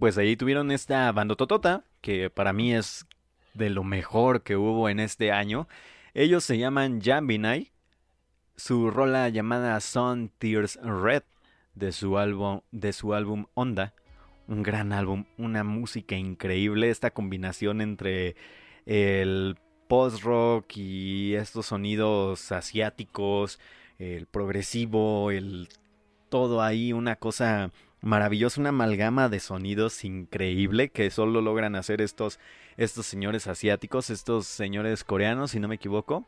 Pues ahí tuvieron esta bandototota, que para mí es de lo mejor que hubo en este año. Ellos se llaman Jambinai. Su rola llamada Sun Tears Red de su álbum, de su álbum Onda. Un gran álbum, una música increíble. Esta combinación entre el post-rock y estos sonidos asiáticos, el progresivo, el todo ahí, una cosa maravillosa, una amalgama de sonidos increíble que solo logran hacer estos, estos señores asiáticos, estos señores coreanos, si no me equivoco.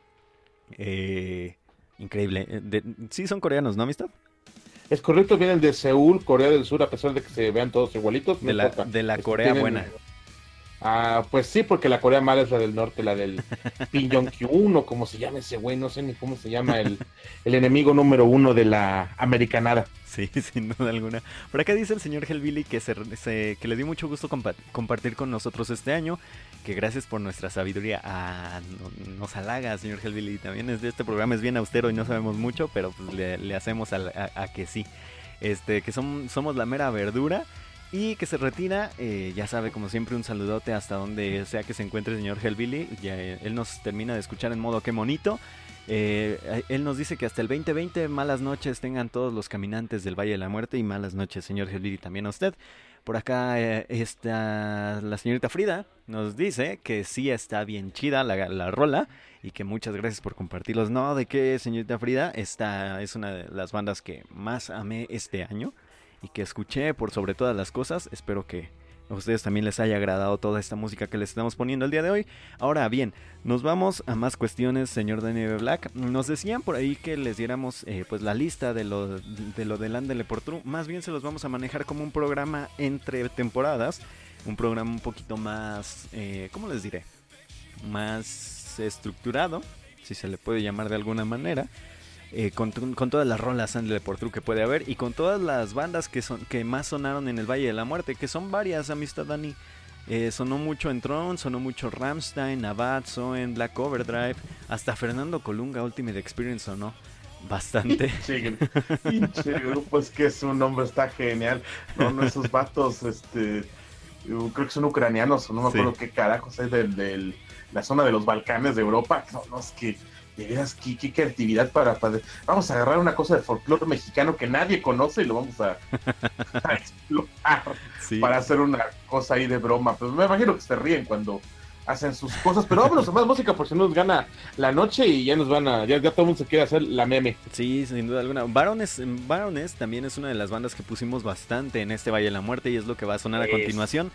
Eh, increíble. De, sí, son coreanos, ¿no, amistad? Es correcto, vienen de Seúl, Corea del Sur, a pesar de que se vean todos igualitos. No de, la, de, la, Corea tienen, buena. Ah, pues sí, porque la Corea mala es la del norte, la del Jong-un o como se llama ese güey, no sé ni cómo se llama el, el enemigo número uno de la americanada. Sí, sin duda alguna. Por acá dice el señor Helvili que, se, se, que le dio mucho gusto compa compartir con nosotros este año, que gracias por nuestra sabiduría. Ah, no, nos halaga, señor Helvili. También es, este programa es bien austero y no sabemos mucho, pero pues le, hacemos a, que sí. Este, que son, somos la mera verdura y que se retira. Eh, ya sabe, como siempre, un saludote hasta donde sea que se encuentre el señor Hellbilly. Ya, eh, él nos termina de escuchar en modo que monito. Eh, él nos dice que hasta el 2020, malas noches tengan todos los caminantes del Valle de la Muerte y malas noches, señor Hellbilly, también a usted. Por acá eh, está la señorita Frida, nos dice que sí está bien chida la, la rola y que muchas gracias por compartirlos. No, de qué, señorita Frida, esta es una de las bandas que más amé este año y que escuché por sobre todas las cosas. Espero que a ustedes también les haya agradado toda esta música que les estamos poniendo el día de hoy. Ahora bien, nos vamos a más cuestiones, señor Daniel Black. Nos decían por ahí que les diéramos eh, pues la lista de lo, de lo por True. Más bien se los vamos a manejar como un programa entre temporadas. Un programa un poquito más, eh, ¿cómo les diré? Más estructurado, si se le puede llamar de alguna manera. Eh, con, con, todas las rolas Andele por True que puede haber y con todas las bandas que, son, que más sonaron en el Valle de la Muerte, que son varias, amistad Dani. Eh, sonó mucho en Tron, sonó mucho Ramstein, Abad, en Black Overdrive, hasta Fernando Colunga Ultimate Experience sonó bastante. Sí, pinche grupo, es que su nombre está genial. No, no, esos vatos, este, creo que son ucranianos, o no me acuerdo sí. qué carajos es de, de, la zona de los Balcanes de Europa. No, no, es que de veras, qué, qué creatividad para, para, Vamos a agarrar una cosa de folclore mexicano que nadie conoce y lo vamos a, a explotar sí. para hacer una cosa ahí de broma. Pues me imagino que se ríen cuando hacen sus cosas, pero vámonos a más música por si nos gana la noche y ya nos van a, ya, ya todo el mundo se quiere hacer la meme. Sí, sin duda alguna. Barones, Barones también es una de las bandas que pusimos bastante en este Valle de la Muerte y es lo que va a sonar a continuación.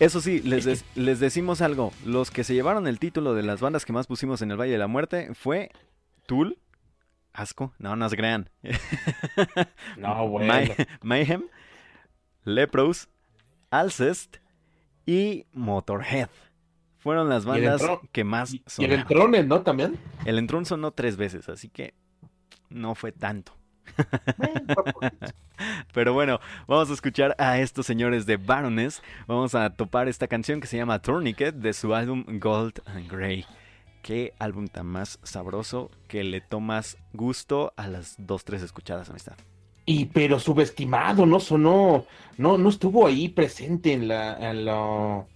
Eso sí, les, les, decimos algo. Los que se llevaron el título de las bandas que más pusimos en el Valle de la Muerte fue Tool. Asco, no, no se crean. No, bueno. May Mayhem, Lepros, Alcest y Motorhead. Fueron las bandas que más sonaron. Y el Entrone, ¿no? También. El Entrón sonó tres veces, así que no fue tanto. Pero bueno, vamos a escuchar a estos señores de Baroness. Vamos a topar esta canción que se llama Tourniquet de su álbum Gold and Grey. Qué álbum tan más sabroso que le tomas gusto a las dos, tres escuchadas, amistad. Y pero subestimado, no sonó, no, no estuvo ahí presente en la, en lo,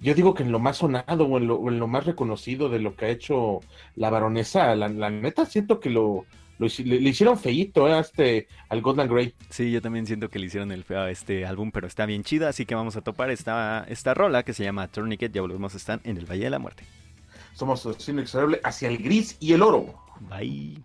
yo digo que en lo más sonado o en lo, o en lo más reconocido de lo que ha hecho la baronesa, la, la neta siento que lo, lo, le, le, hicieron feíto ¿eh? este, al Golden Grey. Sí, yo también siento que le hicieron el feo a este álbum, pero está bien chida, así que vamos a topar esta, esta rola que se llama Tourniquet. Ya volvemos a estar en el Valle de la Muerte. Somos Cine Inexorable hacia el gris y el oro. Bye.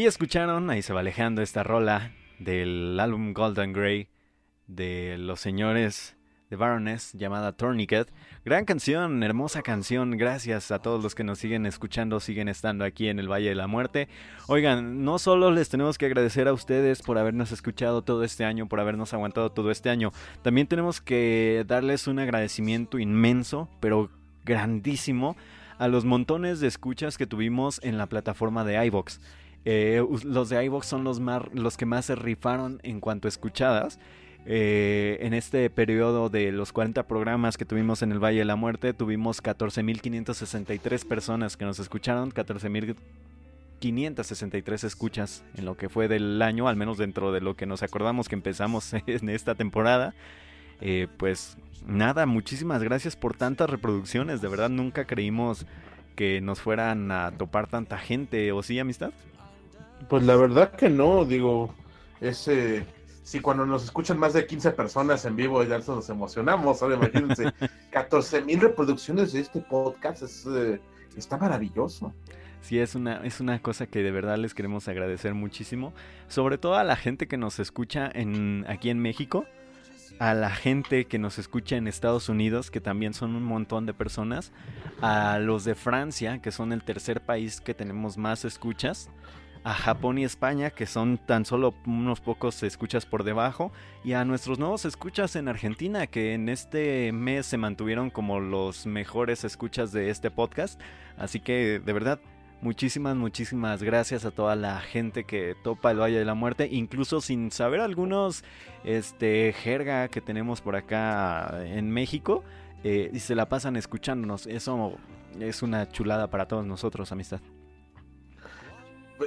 Allí escucharon, ahí se va alejando esta rola del álbum Golden Grey de los señores de Baroness llamada Tourniquet. Gran canción, hermosa canción. Gracias a todos los que nos siguen escuchando, siguen estando aquí en el Valle de la Muerte. Oigan, no solo les tenemos que agradecer a ustedes por habernos escuchado todo este año, por habernos aguantado todo este año, también tenemos que darles un agradecimiento inmenso, pero grandísimo, a los montones de escuchas que tuvimos en la plataforma de iVox. Eh, los de iVox son los, más, los que más se rifaron en cuanto a escuchadas. Eh, en este periodo de los 40 programas que tuvimos en el Valle de la Muerte, tuvimos 14.563 personas que nos escucharon, 14.563 escuchas en lo que fue del año, al menos dentro de lo que nos acordamos que empezamos en esta temporada. Eh, pues nada, muchísimas gracias por tantas reproducciones, de verdad nunca creímos que nos fueran a topar tanta gente, ¿o sí, amistad? Pues la verdad que no, digo, ese si cuando nos escuchan más de 15 personas en vivo ya nos emocionamos, ahora imagínense, 14 mil reproducciones de este podcast, es, eh, está maravilloso. Sí, es una, es una cosa que de verdad les queremos agradecer muchísimo, sobre todo a la gente que nos escucha en, aquí en México, a la gente que nos escucha en Estados Unidos, que también son un montón de personas, a los de Francia, que son el tercer país que tenemos más escuchas, a Japón y España, que son tan solo unos pocos escuchas por debajo, y a nuestros nuevos escuchas en Argentina, que en este mes se mantuvieron como los mejores escuchas de este podcast. Así que de verdad, muchísimas, muchísimas gracias a toda la gente que topa el Valle de la Muerte, incluso sin saber algunos este jerga que tenemos por acá en México, eh, y se la pasan escuchándonos. Eso es una chulada para todos nosotros, amistad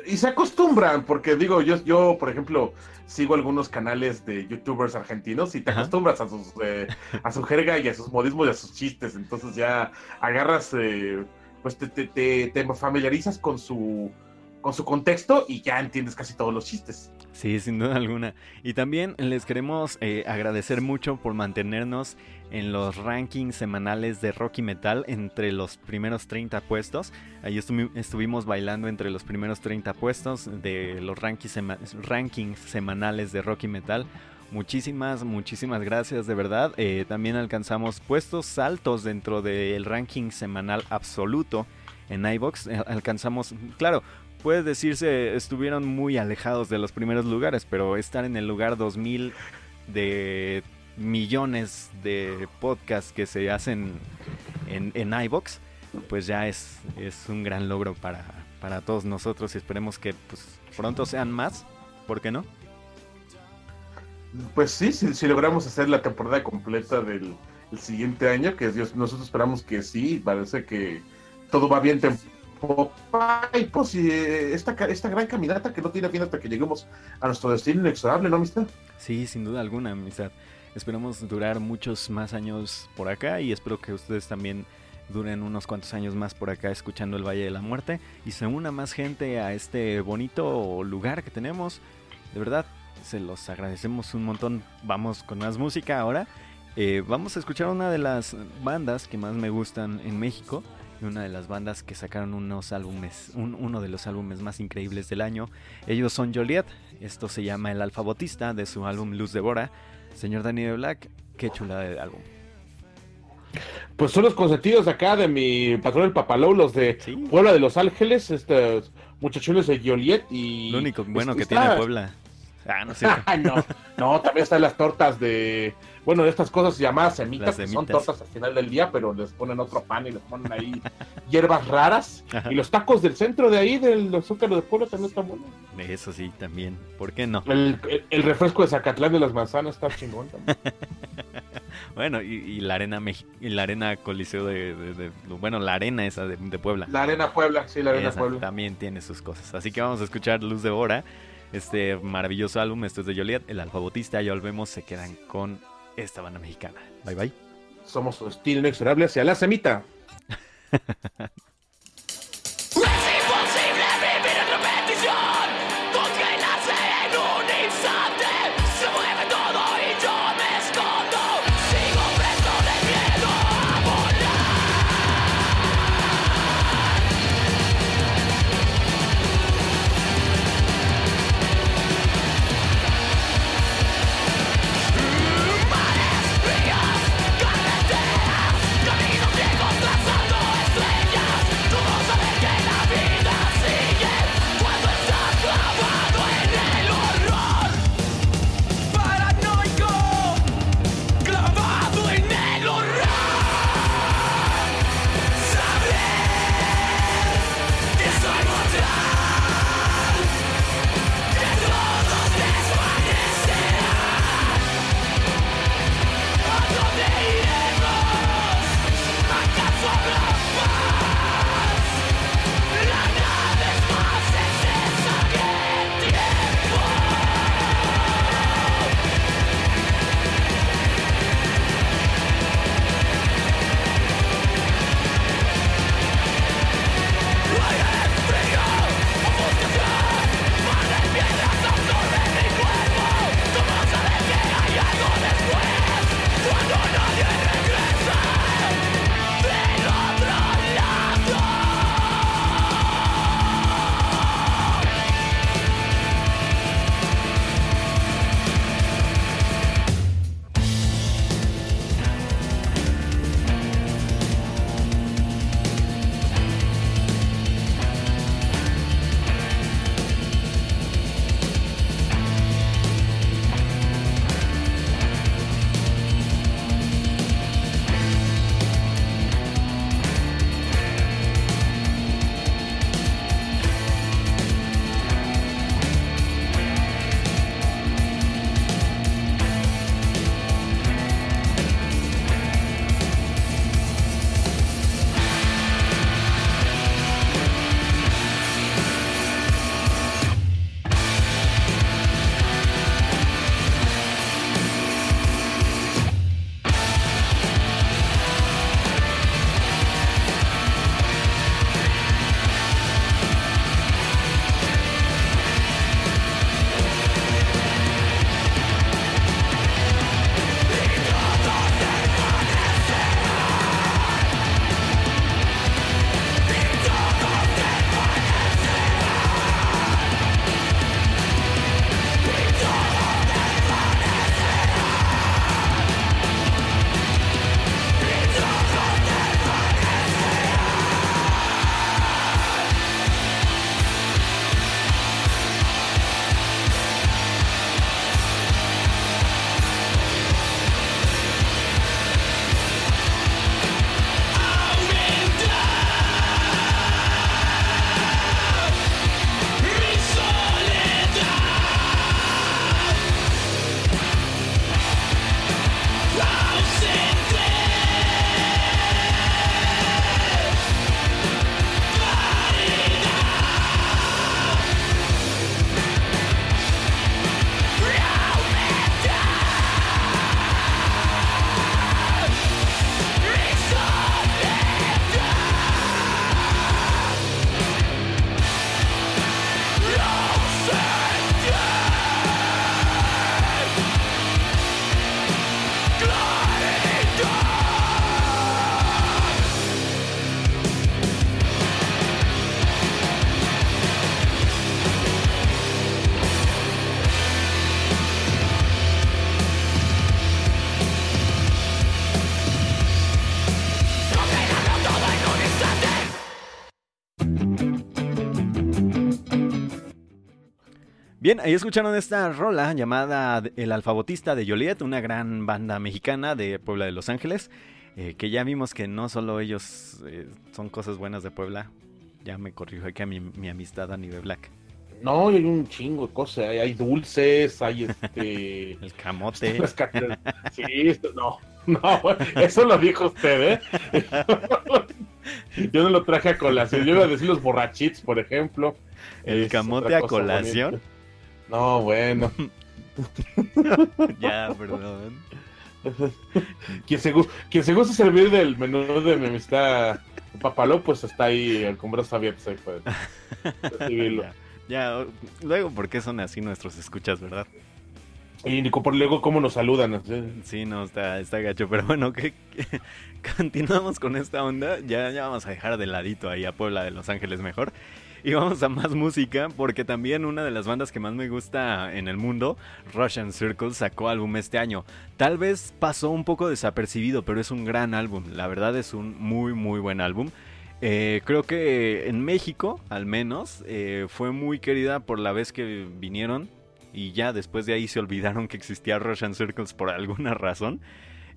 y se acostumbran, porque digo, yo, yo, por ejemplo, sigo algunos canales de youtubers argentinos y te acostumbras a sus eh, a su jerga y a sus modismos y a sus chistes. Entonces ya agarras, eh, pues te, te, te, familiarizas con su con su contexto y ya entiendes casi todos los chistes. Sí, sin duda alguna. Y también les queremos eh, agradecer mucho por mantenernos en los rankings semanales de rock y metal entre los primeros 30 puestos. Ahí estuvimos bailando entre los primeros 30 puestos de los rankings, rankings semanales de rock y metal. Muchísimas, muchísimas gracias de verdad. Eh, también alcanzamos puestos altos dentro del ranking semanal absoluto en iBox. Eh, alcanzamos, claro, puede decirse, estuvieron muy alejados de los primeros lugares, pero estar en el lugar 2000 de millones de podcasts que se hacen en, en iBox, pues ya es, es un gran logro para, para todos nosotros y esperemos que pues, pronto sean más, ¿por qué no? Pues sí, si, logramos hacer la temporada completa del siguiente año, que nosotros esperamos que sí, parece que todo va bien y pues esta, esta gran caminata que no tiene fin hasta que lleguemos a nuestro destino inexorable, ¿no, amistad? Sí, sin duda alguna, amistad. Esperamos durar muchos más años por acá y espero que ustedes también duren unos cuantos años más por acá escuchando el Valle de la Muerte y se una más gente a este bonito lugar que tenemos. De verdad, se los agradecemos un montón. Vamos con más música ahora. Eh, vamos a escuchar una de las bandas que más me gustan en México una de las bandas que sacaron unos álbumes, uno de los álbumes más increíbles del año. Ellos son Joliet, esto se llama El Alfabotista de su álbum Luz de Bora. Señor Daniel Black, qué chulada de álbum. Pues son los consentidos acá de mi patrón el Papalou, los de Puebla de Los Ángeles, estos muchachones de Joliet y... Lo único bueno que tiene Puebla. Ah, no sé. no, no, también están las tortas de bueno, de estas cosas llamadas semitas, que son tortas al final del día, pero les ponen otro pan y les ponen ahí hierbas raras. Y los tacos del centro de ahí, del Zócalo de Puebla, también están buenos. Eso sí, también. ¿Por qué no? El, refresco de Zacatlán de las manzanas está chingón también. bueno, y, la arena y la arena Coliseo de, Bueno, la arena esa de, Puebla. La arena Puebla, sí, la arena Puebla. También tiene sus cosas. Así que vamos a escuchar Luz de Hora. Este maravilloso álbum, esto es de Joliet, el alfabotista, ya volvemos, se quedan con esta banda mexicana. Bye bye. Somos su estilo inexorable hacia la semita. Bien, ahí escucharon esta rola llamada El Alfabotista de Joliet, una gran banda mexicana de Puebla de Los Ángeles, eh, que ya vimos que no solo ellos eh, son cosas buenas de Puebla, ya me corrijo aquí a mi, mi amistad a nivel black. No, hay un chingo de cosas. Hay, hay dulces, hay este. El camote. sí, esto, no. No, eso lo dijo usted, ¿eh? Yo no lo traje a colación. Yo iba a decir los borrachits, por ejemplo. ¿El Es camote a colación? bonita. No, bueno. ya, perdón. Quien se, quien se gusta servir del menú de mi amistad Papaló, pues está ahí con brazos abiertos ahí puede recibirlo. Ya, ya, luego, ¿por qué son así nuestros escuchas, verdad? Y por luego, ¿cómo nos saludan? Sí, no, está, está gacho, pero bueno, que- continuamos con esta onda. Ya, ya vamos a dejar de ladito ahí a Puebla de Los Ángeles mejor. Y vamos a más música, porque también una de las bandas que más me gusta en el mundo, Russian Circle, sacó álbum este año. Tal vez pasó un poco desapercibido, pero es un gran álbum. La verdad es un muy, muy buen álbum. Eh, creo que en México, al menos, eh, fue muy querida por la vez que vinieron. Y ya después de ahí se olvidaron que existía Russian Circles por alguna razón.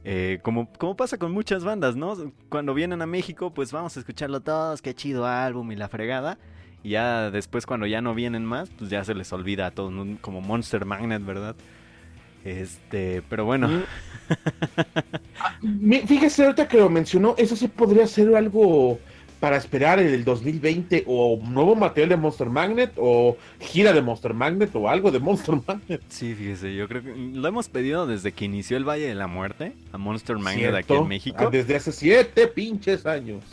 Eh, como, como pasa con muchas bandas, ¿no? Cuando vienen a México, pues vamos a escucharlo todos, qué chido álbum y la fregada. Y ya después, cuando ya no vienen más, pues ya se les olvida a todos, ¿no? como Monster Magnet, ¿verdad? Este, pero bueno. Mi- Fíjese, ahorita que lo mencionó, eso sí podría ser algo para esperar en el 2020 o nuevo material de Monster Magnet o gira de Monster Magnet o algo de Monster Magnet. Sí, fíjese, yo creo que lo hemos pedido desde que inició el Valle de la Muerte a Monster Magnet ¿Cierto? aquí en México. Ah, Desde hace siete pinches años.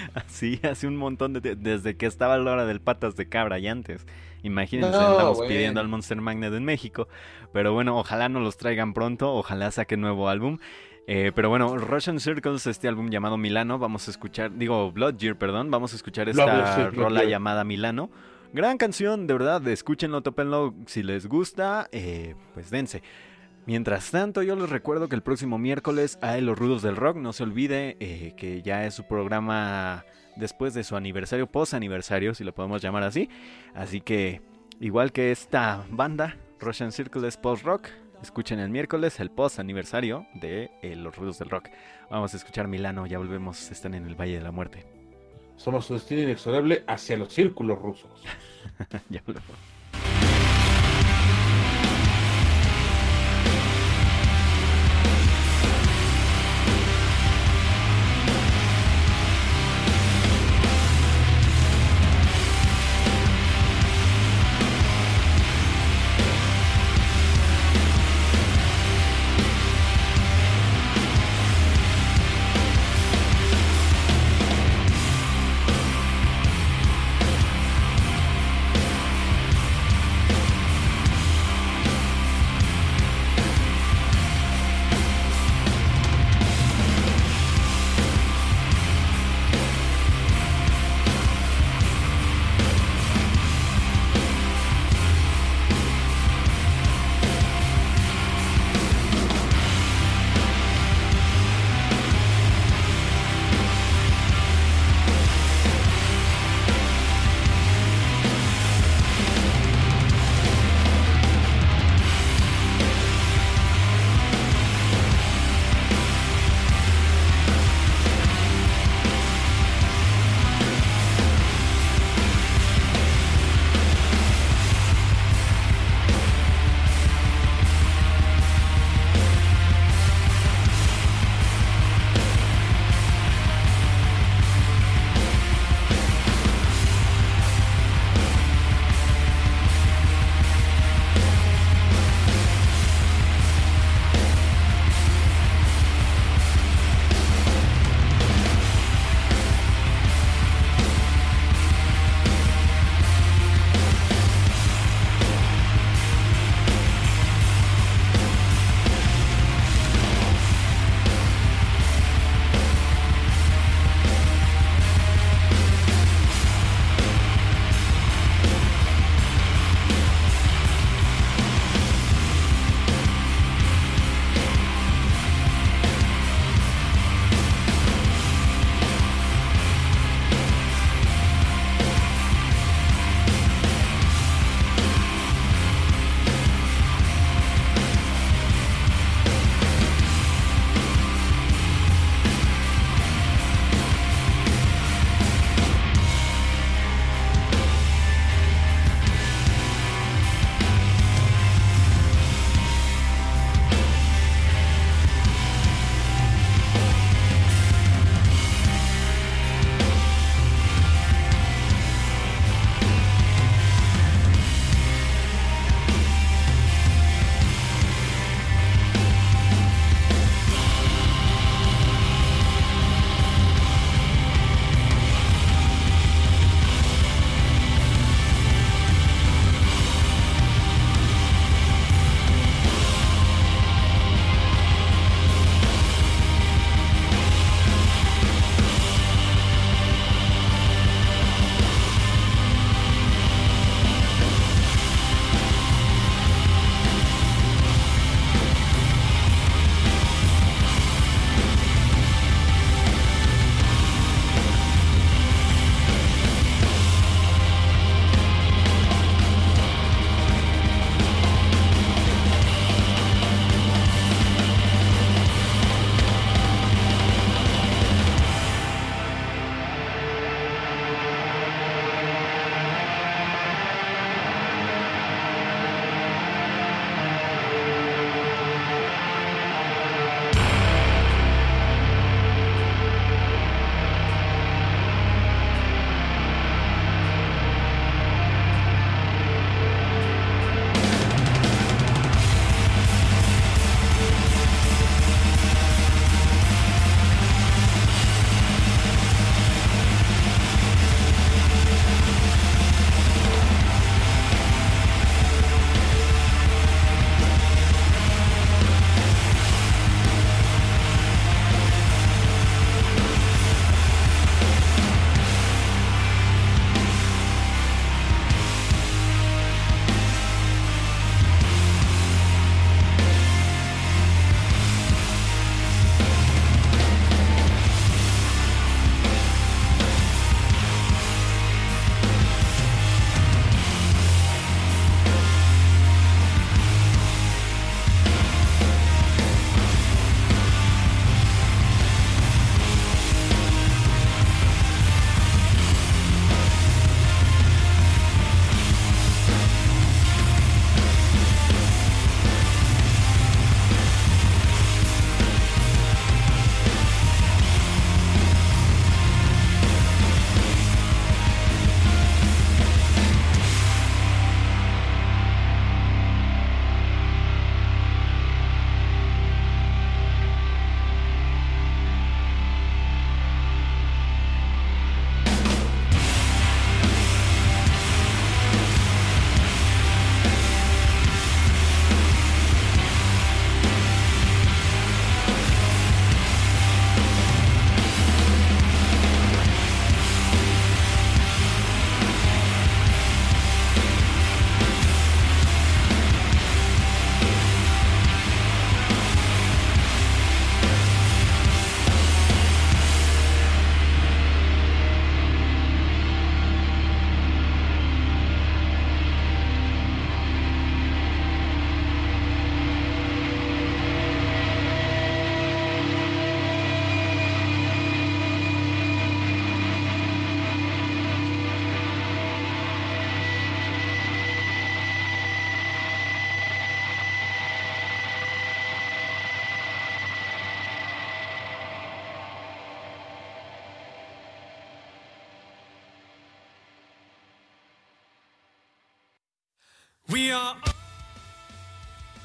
Sí, hace un montón de... Desde que estaba la hora del patas de cabra y antes. Imagínense, No, andamos pidiendo al Monster Magnet en México. Pero bueno, ojalá nos los traigan pronto, ojalá saque nuevo álbum. Eh, pero bueno, Russian Circles, este álbum llamado Milano, vamos a escuchar, digo Blood Year, perdón, vamos a escuchar esta rola llamada Milano. Gran canción, de verdad, escúchenlo, tópenlo, si les gusta, eh, pues dense. Mientras tanto, yo les recuerdo que el próximo miércoles a Los Rudos del Rock, no se olvide eh, que ya es su programa después de su aniversario, post aniversario, si lo podemos llamar así. Así que, igual que esta banda, Russian Circle es post rock, escuchen el miércoles el post aniversario de eh, Los Rudos del Rock. Vamos a escuchar Milano, ya volvemos, están en el Valle de la Muerte. Somos su destino inexorable hacia los círculos rusos. ya volvemos.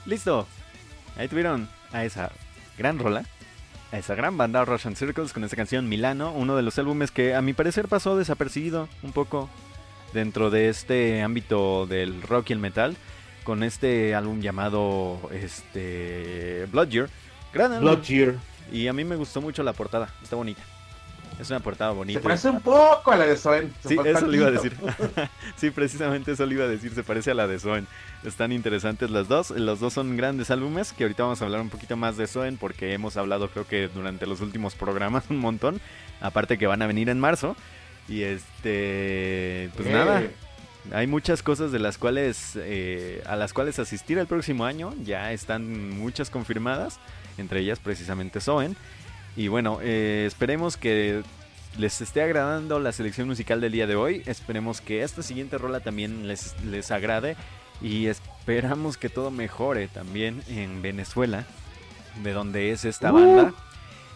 Listo. Ahí tuvieron a esa gran rola, a esa gran banda Russian Circles con esta canción Milano, uno de los álbumes que a mi parecer pasó desapercibido un poco dentro de este ámbito del rock y el metal, con este álbum llamado este Blood Year. Gran álbum. Blood Year. Y a mí me gustó mucho la portada, está bonita. Es una portada bonita. Se parece un poco a la de Soen. Sí, eso le iba a decir. sí, precisamente eso le iba a decir. Se parece a la de Soen. Están interesantes las dos. Los dos son grandes álbumes. Que ahorita vamos a hablar un poquito más de Soen. Porque hemos hablado, creo que durante los últimos programas, un montón. Aparte que van a venir en marzo. Y este. Pues Eh. nada. Hay muchas cosas de las cuales. eh, a las cuales asistir el próximo año. Ya están muchas confirmadas. Entre ellas, precisamente Soen. Y bueno, eh, esperemos que les esté agradando la selección musical del día de hoy. Esperemos que esta siguiente rola también les, les agrade. Y esperamos que todo mejore también en Venezuela, de donde es esta banda.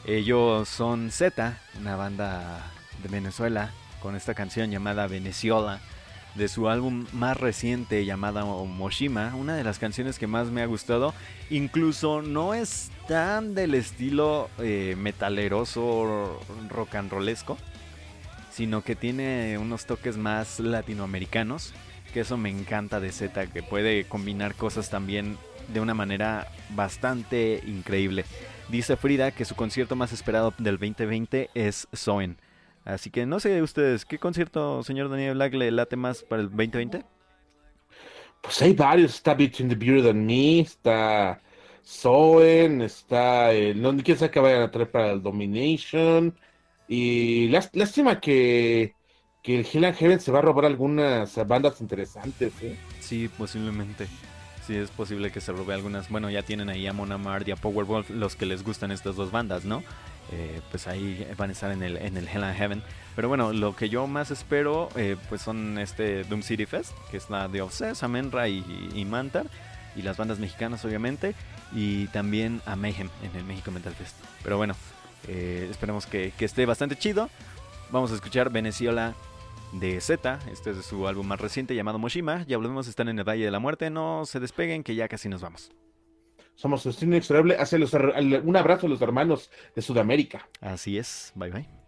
Ellos son Z, una banda de Venezuela, con esta canción llamada Veneciola, de su álbum más reciente llamada Moshima, una de las canciones que más me ha gustado. Incluso no es tan del estilo eh, metaleroso, rock and rollesco, sino que tiene unos toques más latinoamericanos, que eso me encanta de Z, que puede combinar cosas también de una manera bastante increíble. Dice Frida que su concierto más esperado del 2020 es Soen. Así que no sé ustedes, ¿qué concierto, señor Daniel Black, le late más para el 2020? Pues hay varios. Está Between the Beard and Me, está Soen, está. El, no, quién sabe vayan a traer para el Domination. Y lás- lástima que, que el Hell and Heaven se va a robar algunas bandas interesantes. ¿eh? Sí, posiblemente. Sí, es posible que se robe algunas. Bueno, ya tienen ahí a Mon Amarth y a Powerwolf, los que les gustan estas dos bandas, ¿no? Eh, pues ahí van a estar en el, en el Hell and Heaven. Pero bueno, lo que yo más espero, eh, pues son este Doom City Fest, que es la de Obsess, Amenra y, y Mantar, y las bandas mexicanas, obviamente, y también a Mayhem en el México Metal Fest. Pero bueno, eh, esperemos que, que esté bastante chido. Vamos a escuchar Veneciola de Z, este es de su álbum más reciente llamado Moshima. Ya volvemos a estar en el Valle de la Muerte, no se despeguen que ya casi nos vamos. Somos Destino Inexorable. Los un abrazo a los hermanos de Sudamérica. Así es, bye bye.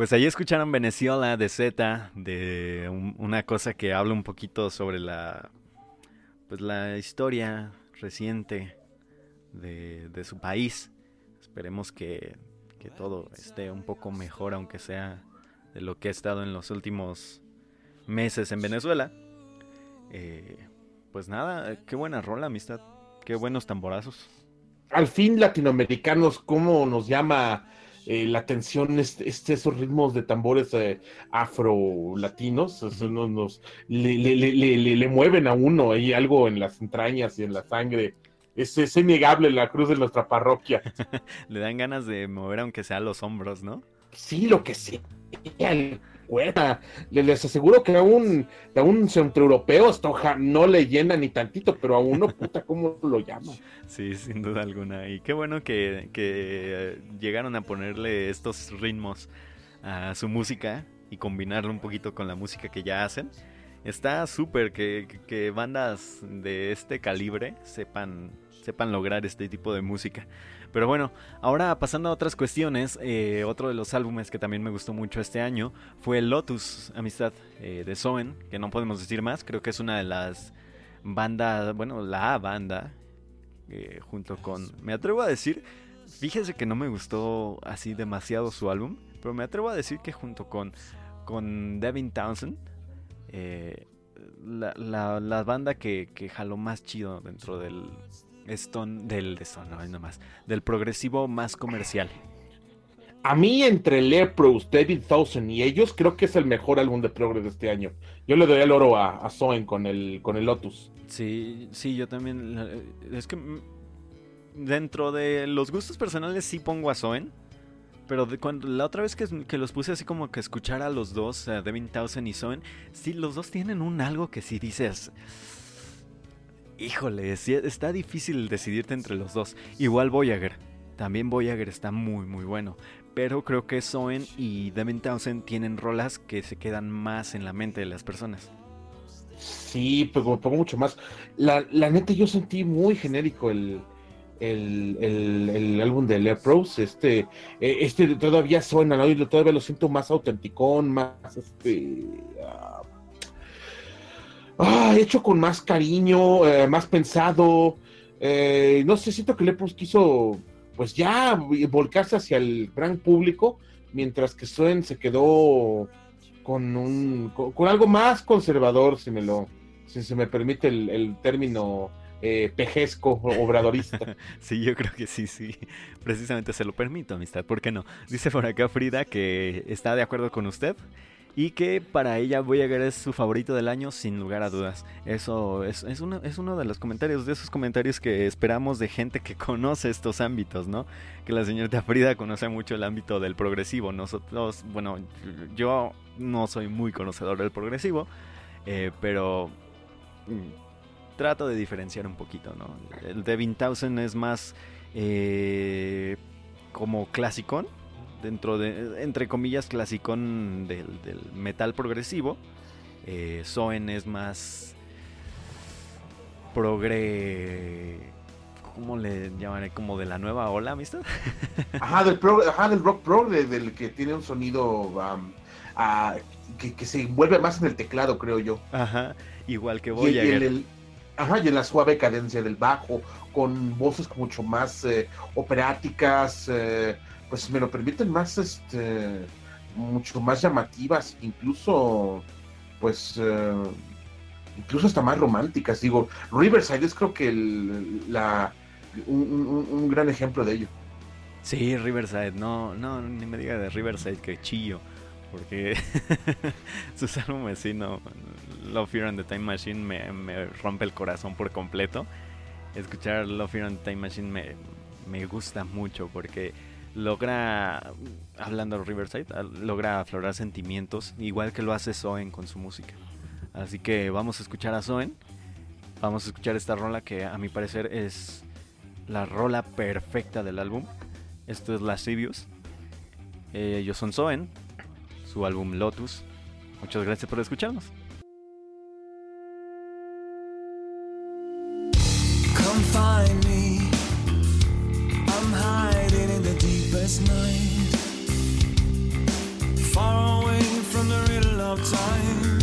Pues ahí escucharon Venezuela de Z, de un- una cosa que habla un poquito sobre la, pues la historia reciente de, de su país. Esperemos que, que todo esté un poco mejor, aunque sea de lo que ha estado en los últimos meses en Venezuela. Eh, pues nada, qué buena rola, amistad. Qué buenos tamborazos. Al fin, latinoamericanos, ¿cómo nos llama eh, la atención este, este- esos ritmos de tambores eh, afro-latinos? Nos, nos- le, le- le- le- le- le mueven a uno, hay algo en las entrañas y en la sangre. Es, es innegable la cruz de nuestra parroquia. Le dan ganas de mover aunque sea los hombros, ¿no? Sí, lo que sea, el Les aseguro que a un, a un centroeuropeo no le llena ni tantito, pero a uno, puta, ¿cómo lo llama? Sí, sin duda alguna. Y qué bueno que, eh, llegaron a ponerle estos ritmos a su música y combinarlo un poquito con la música que ya hacen. Está súper que- que bandas de este calibre sepan, sepan lograr este tipo de música. Pero bueno, ahora pasando a otras cuestiones, eh, otro de los álbumes que también me gustó mucho este año fue Lotus, Amistad, eh, de Soen, que no podemos decir más, creo que es una de las bandas, bueno, la banda eh, junto con... Me atrevo a decir, fíjese que no me gustó así demasiado su álbum, pero me atrevo a decir que junto con, con Devin Townsend, la, la- la banda que, que jaló más chido dentro del Stone, del Stone, no, no más, del progresivo más comercial. A mí, entre Lepros, David Thousand y ellos, creo que es el mejor álbum de Progress de este año. Yo le doy el oro a, a Soen con el, con el Lotus. Sí, sí, yo también. Es que dentro de los gustos personales sí pongo a Soen. Pero de cuando la otra vez que, que los puse así como que escuchar a los dos, a Devin Townsend y Soen, sí, los dos tienen un algo que sí dices. Híjole, está difícil decidirte entre los dos. Igual Voyager. También Voyager está muy, muy bueno. Pero creo que Soen y Devin Townsend tienen rolas que se quedan más en la mente de las personas. Sí, pero me pongo mucho más. La, neta, yo sentí muy genérico el, el, el, álbum de Lepros. Este, eh, este todavía suena, todavía lo siento más autenticón, más este. Ah, hecho con más cariño, eh, más pensado. eh, no sé, siento que Lepros quiso, pues ya, volcarse hacia el gran público, mientras que Suen se quedó con un con, algo más conservador, si me lo si se me permite el, término eh, pejesco obradorista. Sí, yo creo que sí, sí. Precisamente se lo permito, amistad. ¿Por qué no? Dice por acá Frida que está de acuerdo con usted y que para ella Voyager es su favorito del año sin lugar a dudas. Eso es, es, uno, es uno de los comentarios, de esos comentarios que esperamos de gente que conoce estos ámbitos, ¿no? Que la señorita Frida conoce mucho el ámbito del progresivo. Nosotros, bueno, yo no soy muy conocedor del progresivo, eh, pero mm, trato de diferenciar un poquito, ¿no? El Devin Townsend es más eh, como clasicón, dentro de, entre comillas, clasicón del, del metal progresivo. Eh, Soen es más progre... ¿Cómo le llamaré? Como de la nueva ola, amistad. Ajá, del, pro- ajá, del rock pro, de- del que tiene un sonido um, que, que se envuelve más en el teclado, creo yo. Ajá, igual que Y, y Voyager. en el- ajá, y en la suave cadencia del bajo, con voces mucho más eh, operáticas, eh, pues me lo permiten, más este mucho más llamativas, incluso pues eh, incluso hasta más románticas. Digo, Riverside es creo que el- la un gran ejemplo de ello. Sí, Riverside, no, no, ni me diga de Riverside que chillo, porque sus álbumes sí, no, Love Fear and the Time Machine me, me rompe el corazón por completo. Escuchar Love Fear and the Time Machine me, me gusta mucho porque logra, hablando de Riverside, logra aflorar sentimientos, igual que lo hace Soen con su música. Así que vamos a escuchar a Soen, vamos a escuchar esta rola que a mi parecer es la rola perfecta del álbum. Esto es Lascivious. Eh, ellos son Soen, su álbum Lotus. Muchas gracias por escucharnos. night, far away from the riddle of time.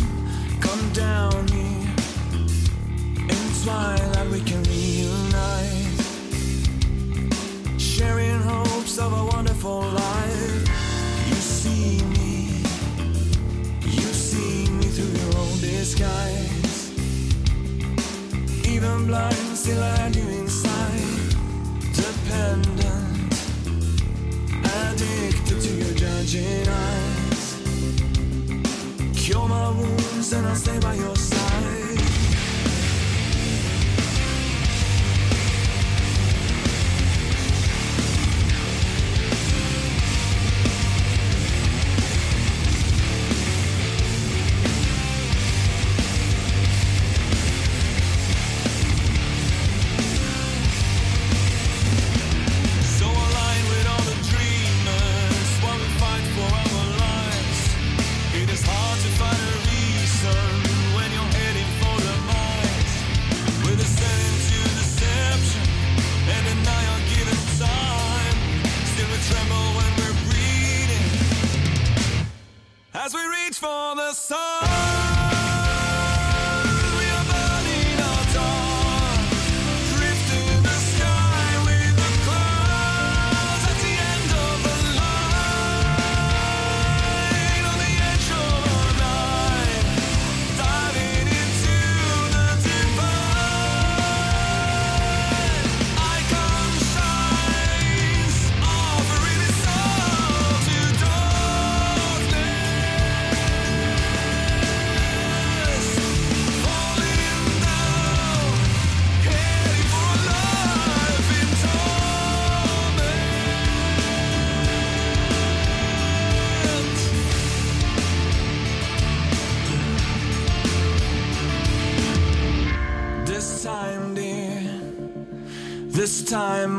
Come down me in twilight, we can reunite, sharing hopes of a wonderful life. You see me, you see me through your own disguise. Even blind, still I had you inside, dependent addicted to your judging eyes. Cure my wounds and I'll stay by your side.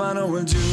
Lana will do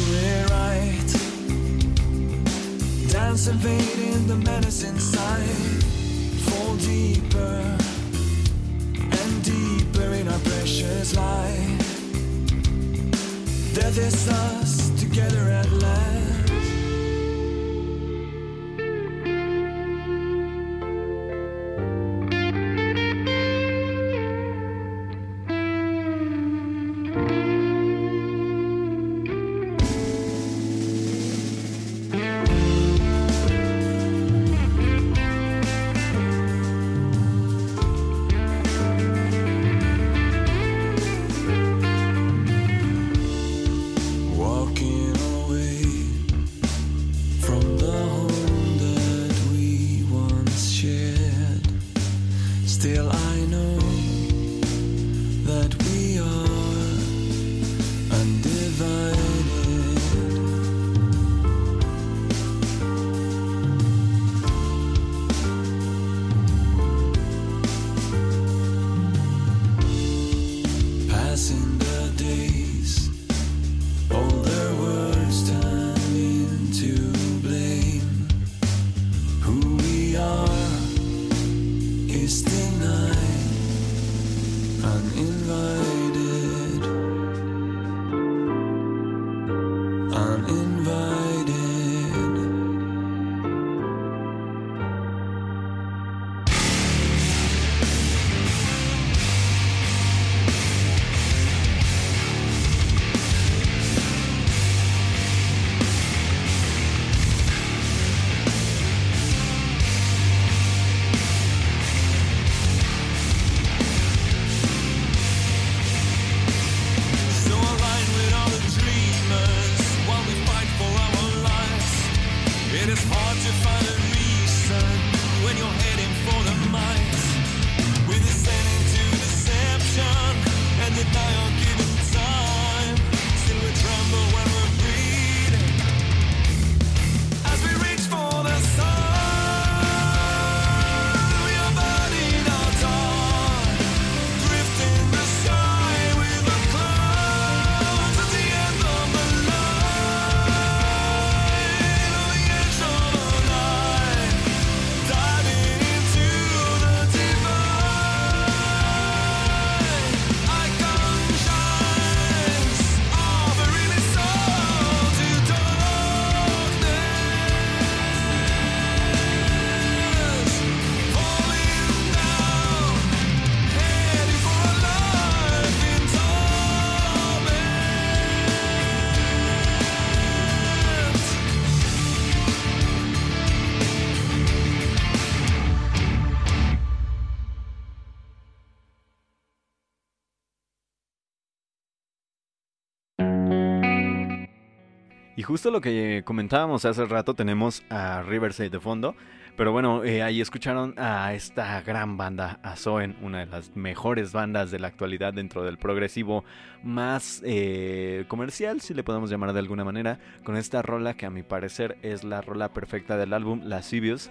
justo lo que comentábamos hace rato, tenemos a Riverside de fondo. Pero bueno, eh, ahí escucharon a esta gran banda, a Zoen, una de las mejores bandas de la actualidad dentro del progresivo más eh, comercial, si le podemos llamar de alguna manera, con esta rola que a mi parecer es la rola perfecta del álbum, Lascivious.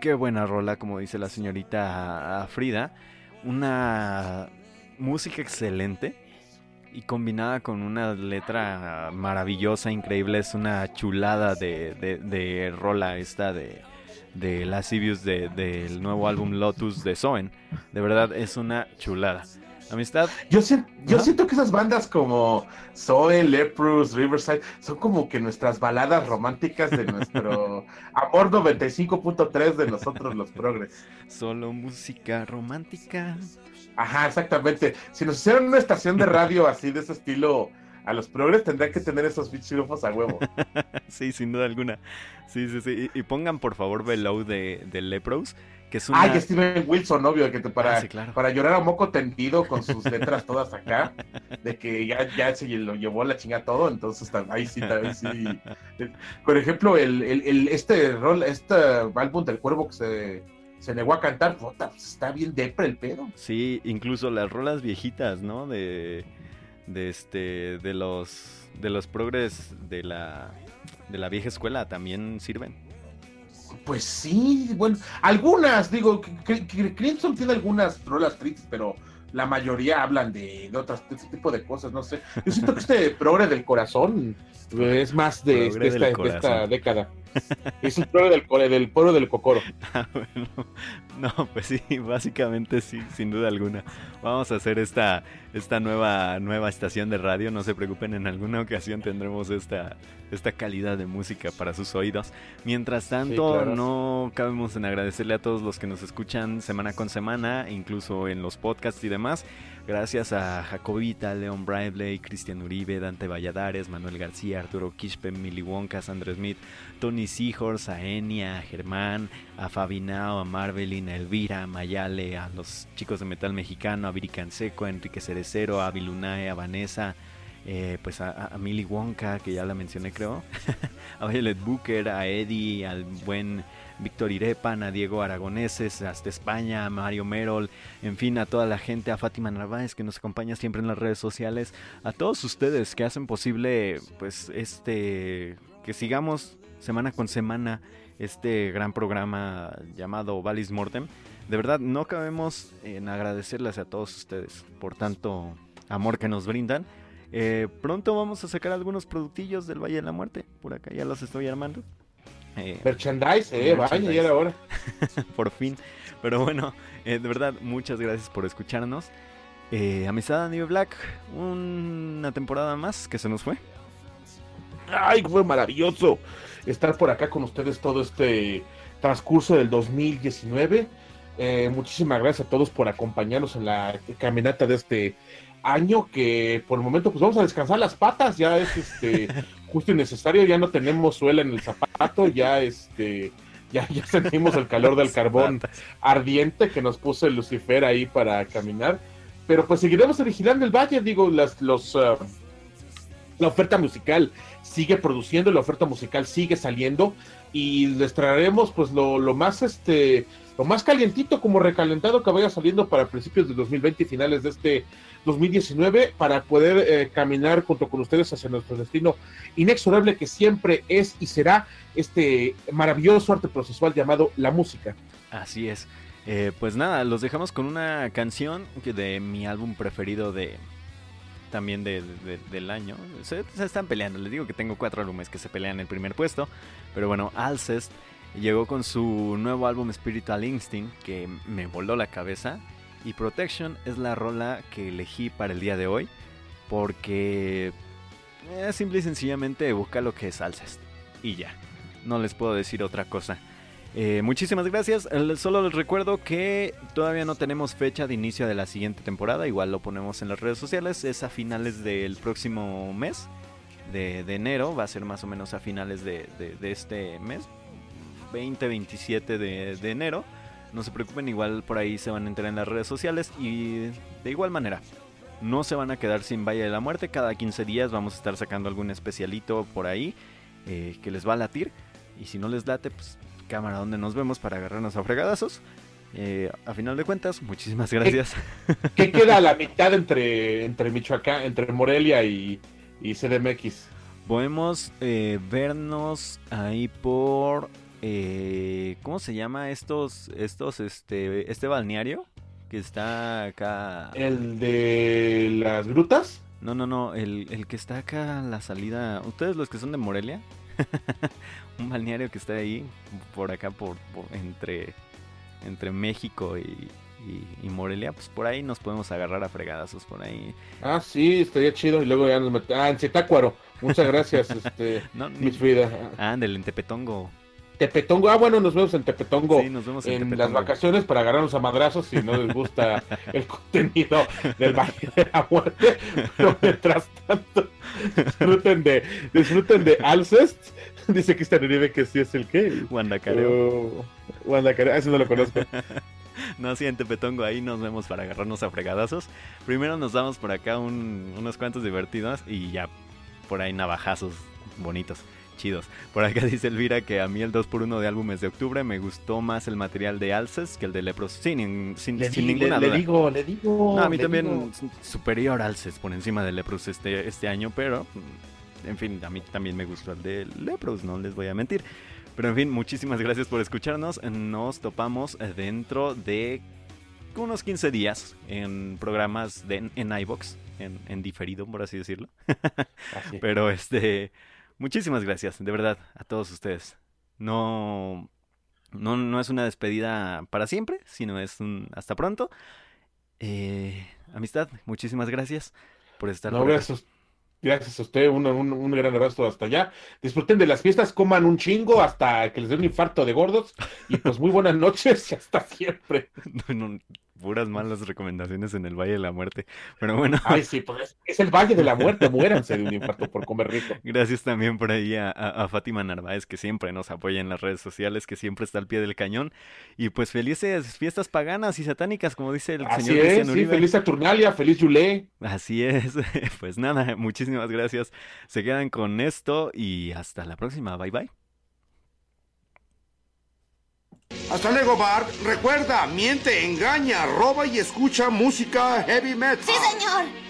Qué buena rola, como dice la señorita Frida. Una música excelente y combinada con una letra maravillosa, increíble. Es una chulada de, de, de rola esta de, de Lascivious de- del nuevo álbum Lotus de Zoen. De verdad es una chulada. Amistad. Yo, siento que esas bandas como Zoe, Leprous, Riverside son como que nuestras baladas románticas de nuestro amor 95.3 de nosotros los progres. Solo música romántica. Ajá, exactamente. Si nos hicieran una estación de radio así de ese estilo a los progres, tendría que tener esos bichos a huevo. sí, sin duda alguna. Sí, sí, sí. Y, y pongan por favor Below de, de Lepros, que es una... Ay, Steven Wilson, obvio, que te, para, Ah, sí, claro. para llorar a moco tendido con sus letras todas acá, de que ya, ya se lo llevó la chinga todo, entonces ahí sí, ahí sí. Por ejemplo, el, el, el- este rol, este álbum del cuervo que se, se negó a cantar, puta, pues, está bien depre el pedo. Sí, incluso las rolas viejitas, ¿no? De, de este, de los, de los progres de la, de la vieja escuela también sirven. Pues sí, bueno, algunas, digo, Crimson tiene algunas rolas tristes, pero la mayoría hablan de, de otras, de ese tipo de cosas, no sé. Yo siento que este progre del corazón es más de, esta, de década. Es el progre del, del pueblo del cocoro. Ah, bueno. No, pues sí, básicamente sí, sin duda alguna. Vamos a hacer esta, esta nueva, nueva estación de radio. No se preocupen, en alguna ocasión tendremos esta, esta calidad de música para sus oídos. Mientras tanto, claro. no cabemos en agradecerle a todos los que nos escuchan semana con semana, incluso en los podcasts y demás. Gracias a Jacobita, Leon Bradley, Cristian Uribe, Dante Valladares, Manuel García, Arturo Quispe, Milly Wonka, Sandra Smith, Tony Seahorse, a Enia, a Germán, a Fabinao, a Marvelin, a Elvira, a Mayale, a los chicos de Metal Mexicano, a Viri Canseco, a Enrique Cerecero, a Vilunae, a Vanessa, eh, pues a, a Wonka, que ya la mencioné creo, a Violet Booker, a Eddie, al buen Víctor Irepan, a Diego Aragoneses, hasta España, a Mario Merol, en fin, a toda la gente, a Fátima Narváez que nos acompaña siempre en las redes sociales, a todos ustedes que hacen posible, pues, este, que sigamos semana con semana este gran programa llamado Valis Mortem. De verdad, no cabemos en agradecerles a todos ustedes por tanto amor que nos brindan. Eh, pronto vamos a sacar algunos productillos del Valle de la Muerte. Por acá ya los estoy armando. Eh, Merchandise, eh, vaya, ya era hora. por fin. Pero bueno, eh, de verdad, muchas gracias por escucharnos. Eh, Amistad New Black, una temporada más que se nos fue. Ay, fue maravilloso estar por acá con ustedes todo este transcurso del 2019. Eh, muchísimas gracias a todos por acompañarnos en la caminata de este año que por el momento pues vamos a descansar las patas, ya es este justo y necesario, ya no tenemos suela en el zapato, ya este ya, ya sentimos el calor del carbón ardiente que nos puso el Lucifer ahí para caminar, pero pues seguiremos vigilando el valle, digo, las los ah, la oferta musical sigue produciendo, la oferta musical sigue saliendo y les traeremos pues lo, más este lo más calientito como recalentado que vaya saliendo para principios de 2020 y finales de este 2019 para poder eh, caminar junto con ustedes hacia nuestro destino inexorable que siempre es y será este maravilloso arte procesual llamado la música. Así es. Eh, pues nada, los dejamos con una canción de mi álbum preferido de también de, de- del año. Se, están peleando, les digo que tengo cuatro álbumes que se pelean el primer puesto. Pero bueno, Alcest llegó con su nuevo álbum Spiritual Instinct que me voló la cabeza. Y Protection es la rola que elegí para el día de hoy. Porque eh, simple y sencillamente evoca lo que es Alcest. Y ya, no les puedo decir otra cosa. Eh, muchísimas gracias. Solo les recuerdo que todavía no tenemos fecha de inicio de la siguiente temporada. Igual lo ponemos en las redes sociales. Es a finales del próximo mes de, enero. Va a ser más o menos a finales de, este mes. 20-27 de, de enero. No se preocupen, igual por ahí se van a enterar en las redes sociales. Y de igual manera, no se van a quedar sin Valle de la Muerte. Cada 15 días vamos a estar sacando algún especialito por ahí eh, que les va a latir. Y si no les late, pues cámara donde nos vemos para agarrarnos a fregadazos. Eh, a final de cuentas, muchísimas gracias. ¿Qué queda a la mitad entre, entre Michoacán, entre Morelia y, y CDMX? Podemos eh, vernos ahí por... eh, ¿Cómo se llama estos, estos, este, este balneario? Que está acá... ¿El de las grutas? No, no, no, el, el que está acá a la salida... ¿Ustedes los que son de Morelia? Un balneario que está ahí, por acá, por, por- entre, entre México y, y- y Morelia. Pues por ahí nos podemos agarrar a fregadazos, por ahí. Ah, sí, estaría chido. Y luego ya nos metemos. Ah, en Zitácuaro. Muchas gracias, este, No, ni- Miss Frida. Ah, del en Tepetongo. Tepetongo. Ah, bueno, nos vemos en Tepetongo. Sí, nos vemos en en las vacaciones para agarrarnos a madrazos si no les gusta el contenido del Valle de la Muerte. Pero mientras tanto, disfruten de, disfruten de Alcest. Dice Cristian Uribe que sí es el qué. Guandacareo. Oh, Guandacareo, ese no lo conozco. No, sí, en Tepetongo, ahí nos vemos para agarrarnos a fregadazos. Primero nos damos por acá un- unos cuantos divertidos y ya por ahí navajazos bonitos, chidos. Por acá dice Elvira que a mí el 2x1 de álbumes de octubre me gustó más el material de Alces que el de Lepros. Sin, sin, Le, sin di- ninguna le- le duda. digo, le digo. No, a mí le también digo. superior Alces por encima de Lepros este, este año, pero mm, en fin, a mí también me gustó el de Lepros, no les voy a mentir. Pero en fin, muchísimas gracias por escucharnos. Nos topamos eh, dentro de unos 15 días en programas de, en iBox, en, en diferido, por así decirlo. Así. Pero este, muchísimas gracias, de verdad, a todos ustedes. No, no, no es una despedida para siempre, sino es un hasta pronto. Eh, amistad, muchísimas gracias por estar No, por gracias. Gracias a usted, un, un, un gran abrazo hasta allá. Disfruten de las fiestas, coman un chingo hasta que les dé un infarto de gordos. Y pues muy buenas noches y hasta siempre. No, no, puras malas recomendaciones en el Valle de la Muerte. Pero bueno, Ay, sí, pues es, el Valle de la Muerte, muéranse de un infarto por comer rico. gracias también por ahí a, a- a Fátima Narváez, que siempre nos apoya en las redes sociales, que siempre está al pie del cañón. Y pues felices fiestas paganas y satánicas, como dice el Así señor es, Cristian sí, feliz Saturnalia, feliz Yulé. Así es. Pues nada, muchísimas gracias. Se quedan con esto y hasta la próxima. Bye bye. Hasta luego, Bart. Recuerda, miente, engaña, roba y escucha música heavy metal. ¡Sí, señor!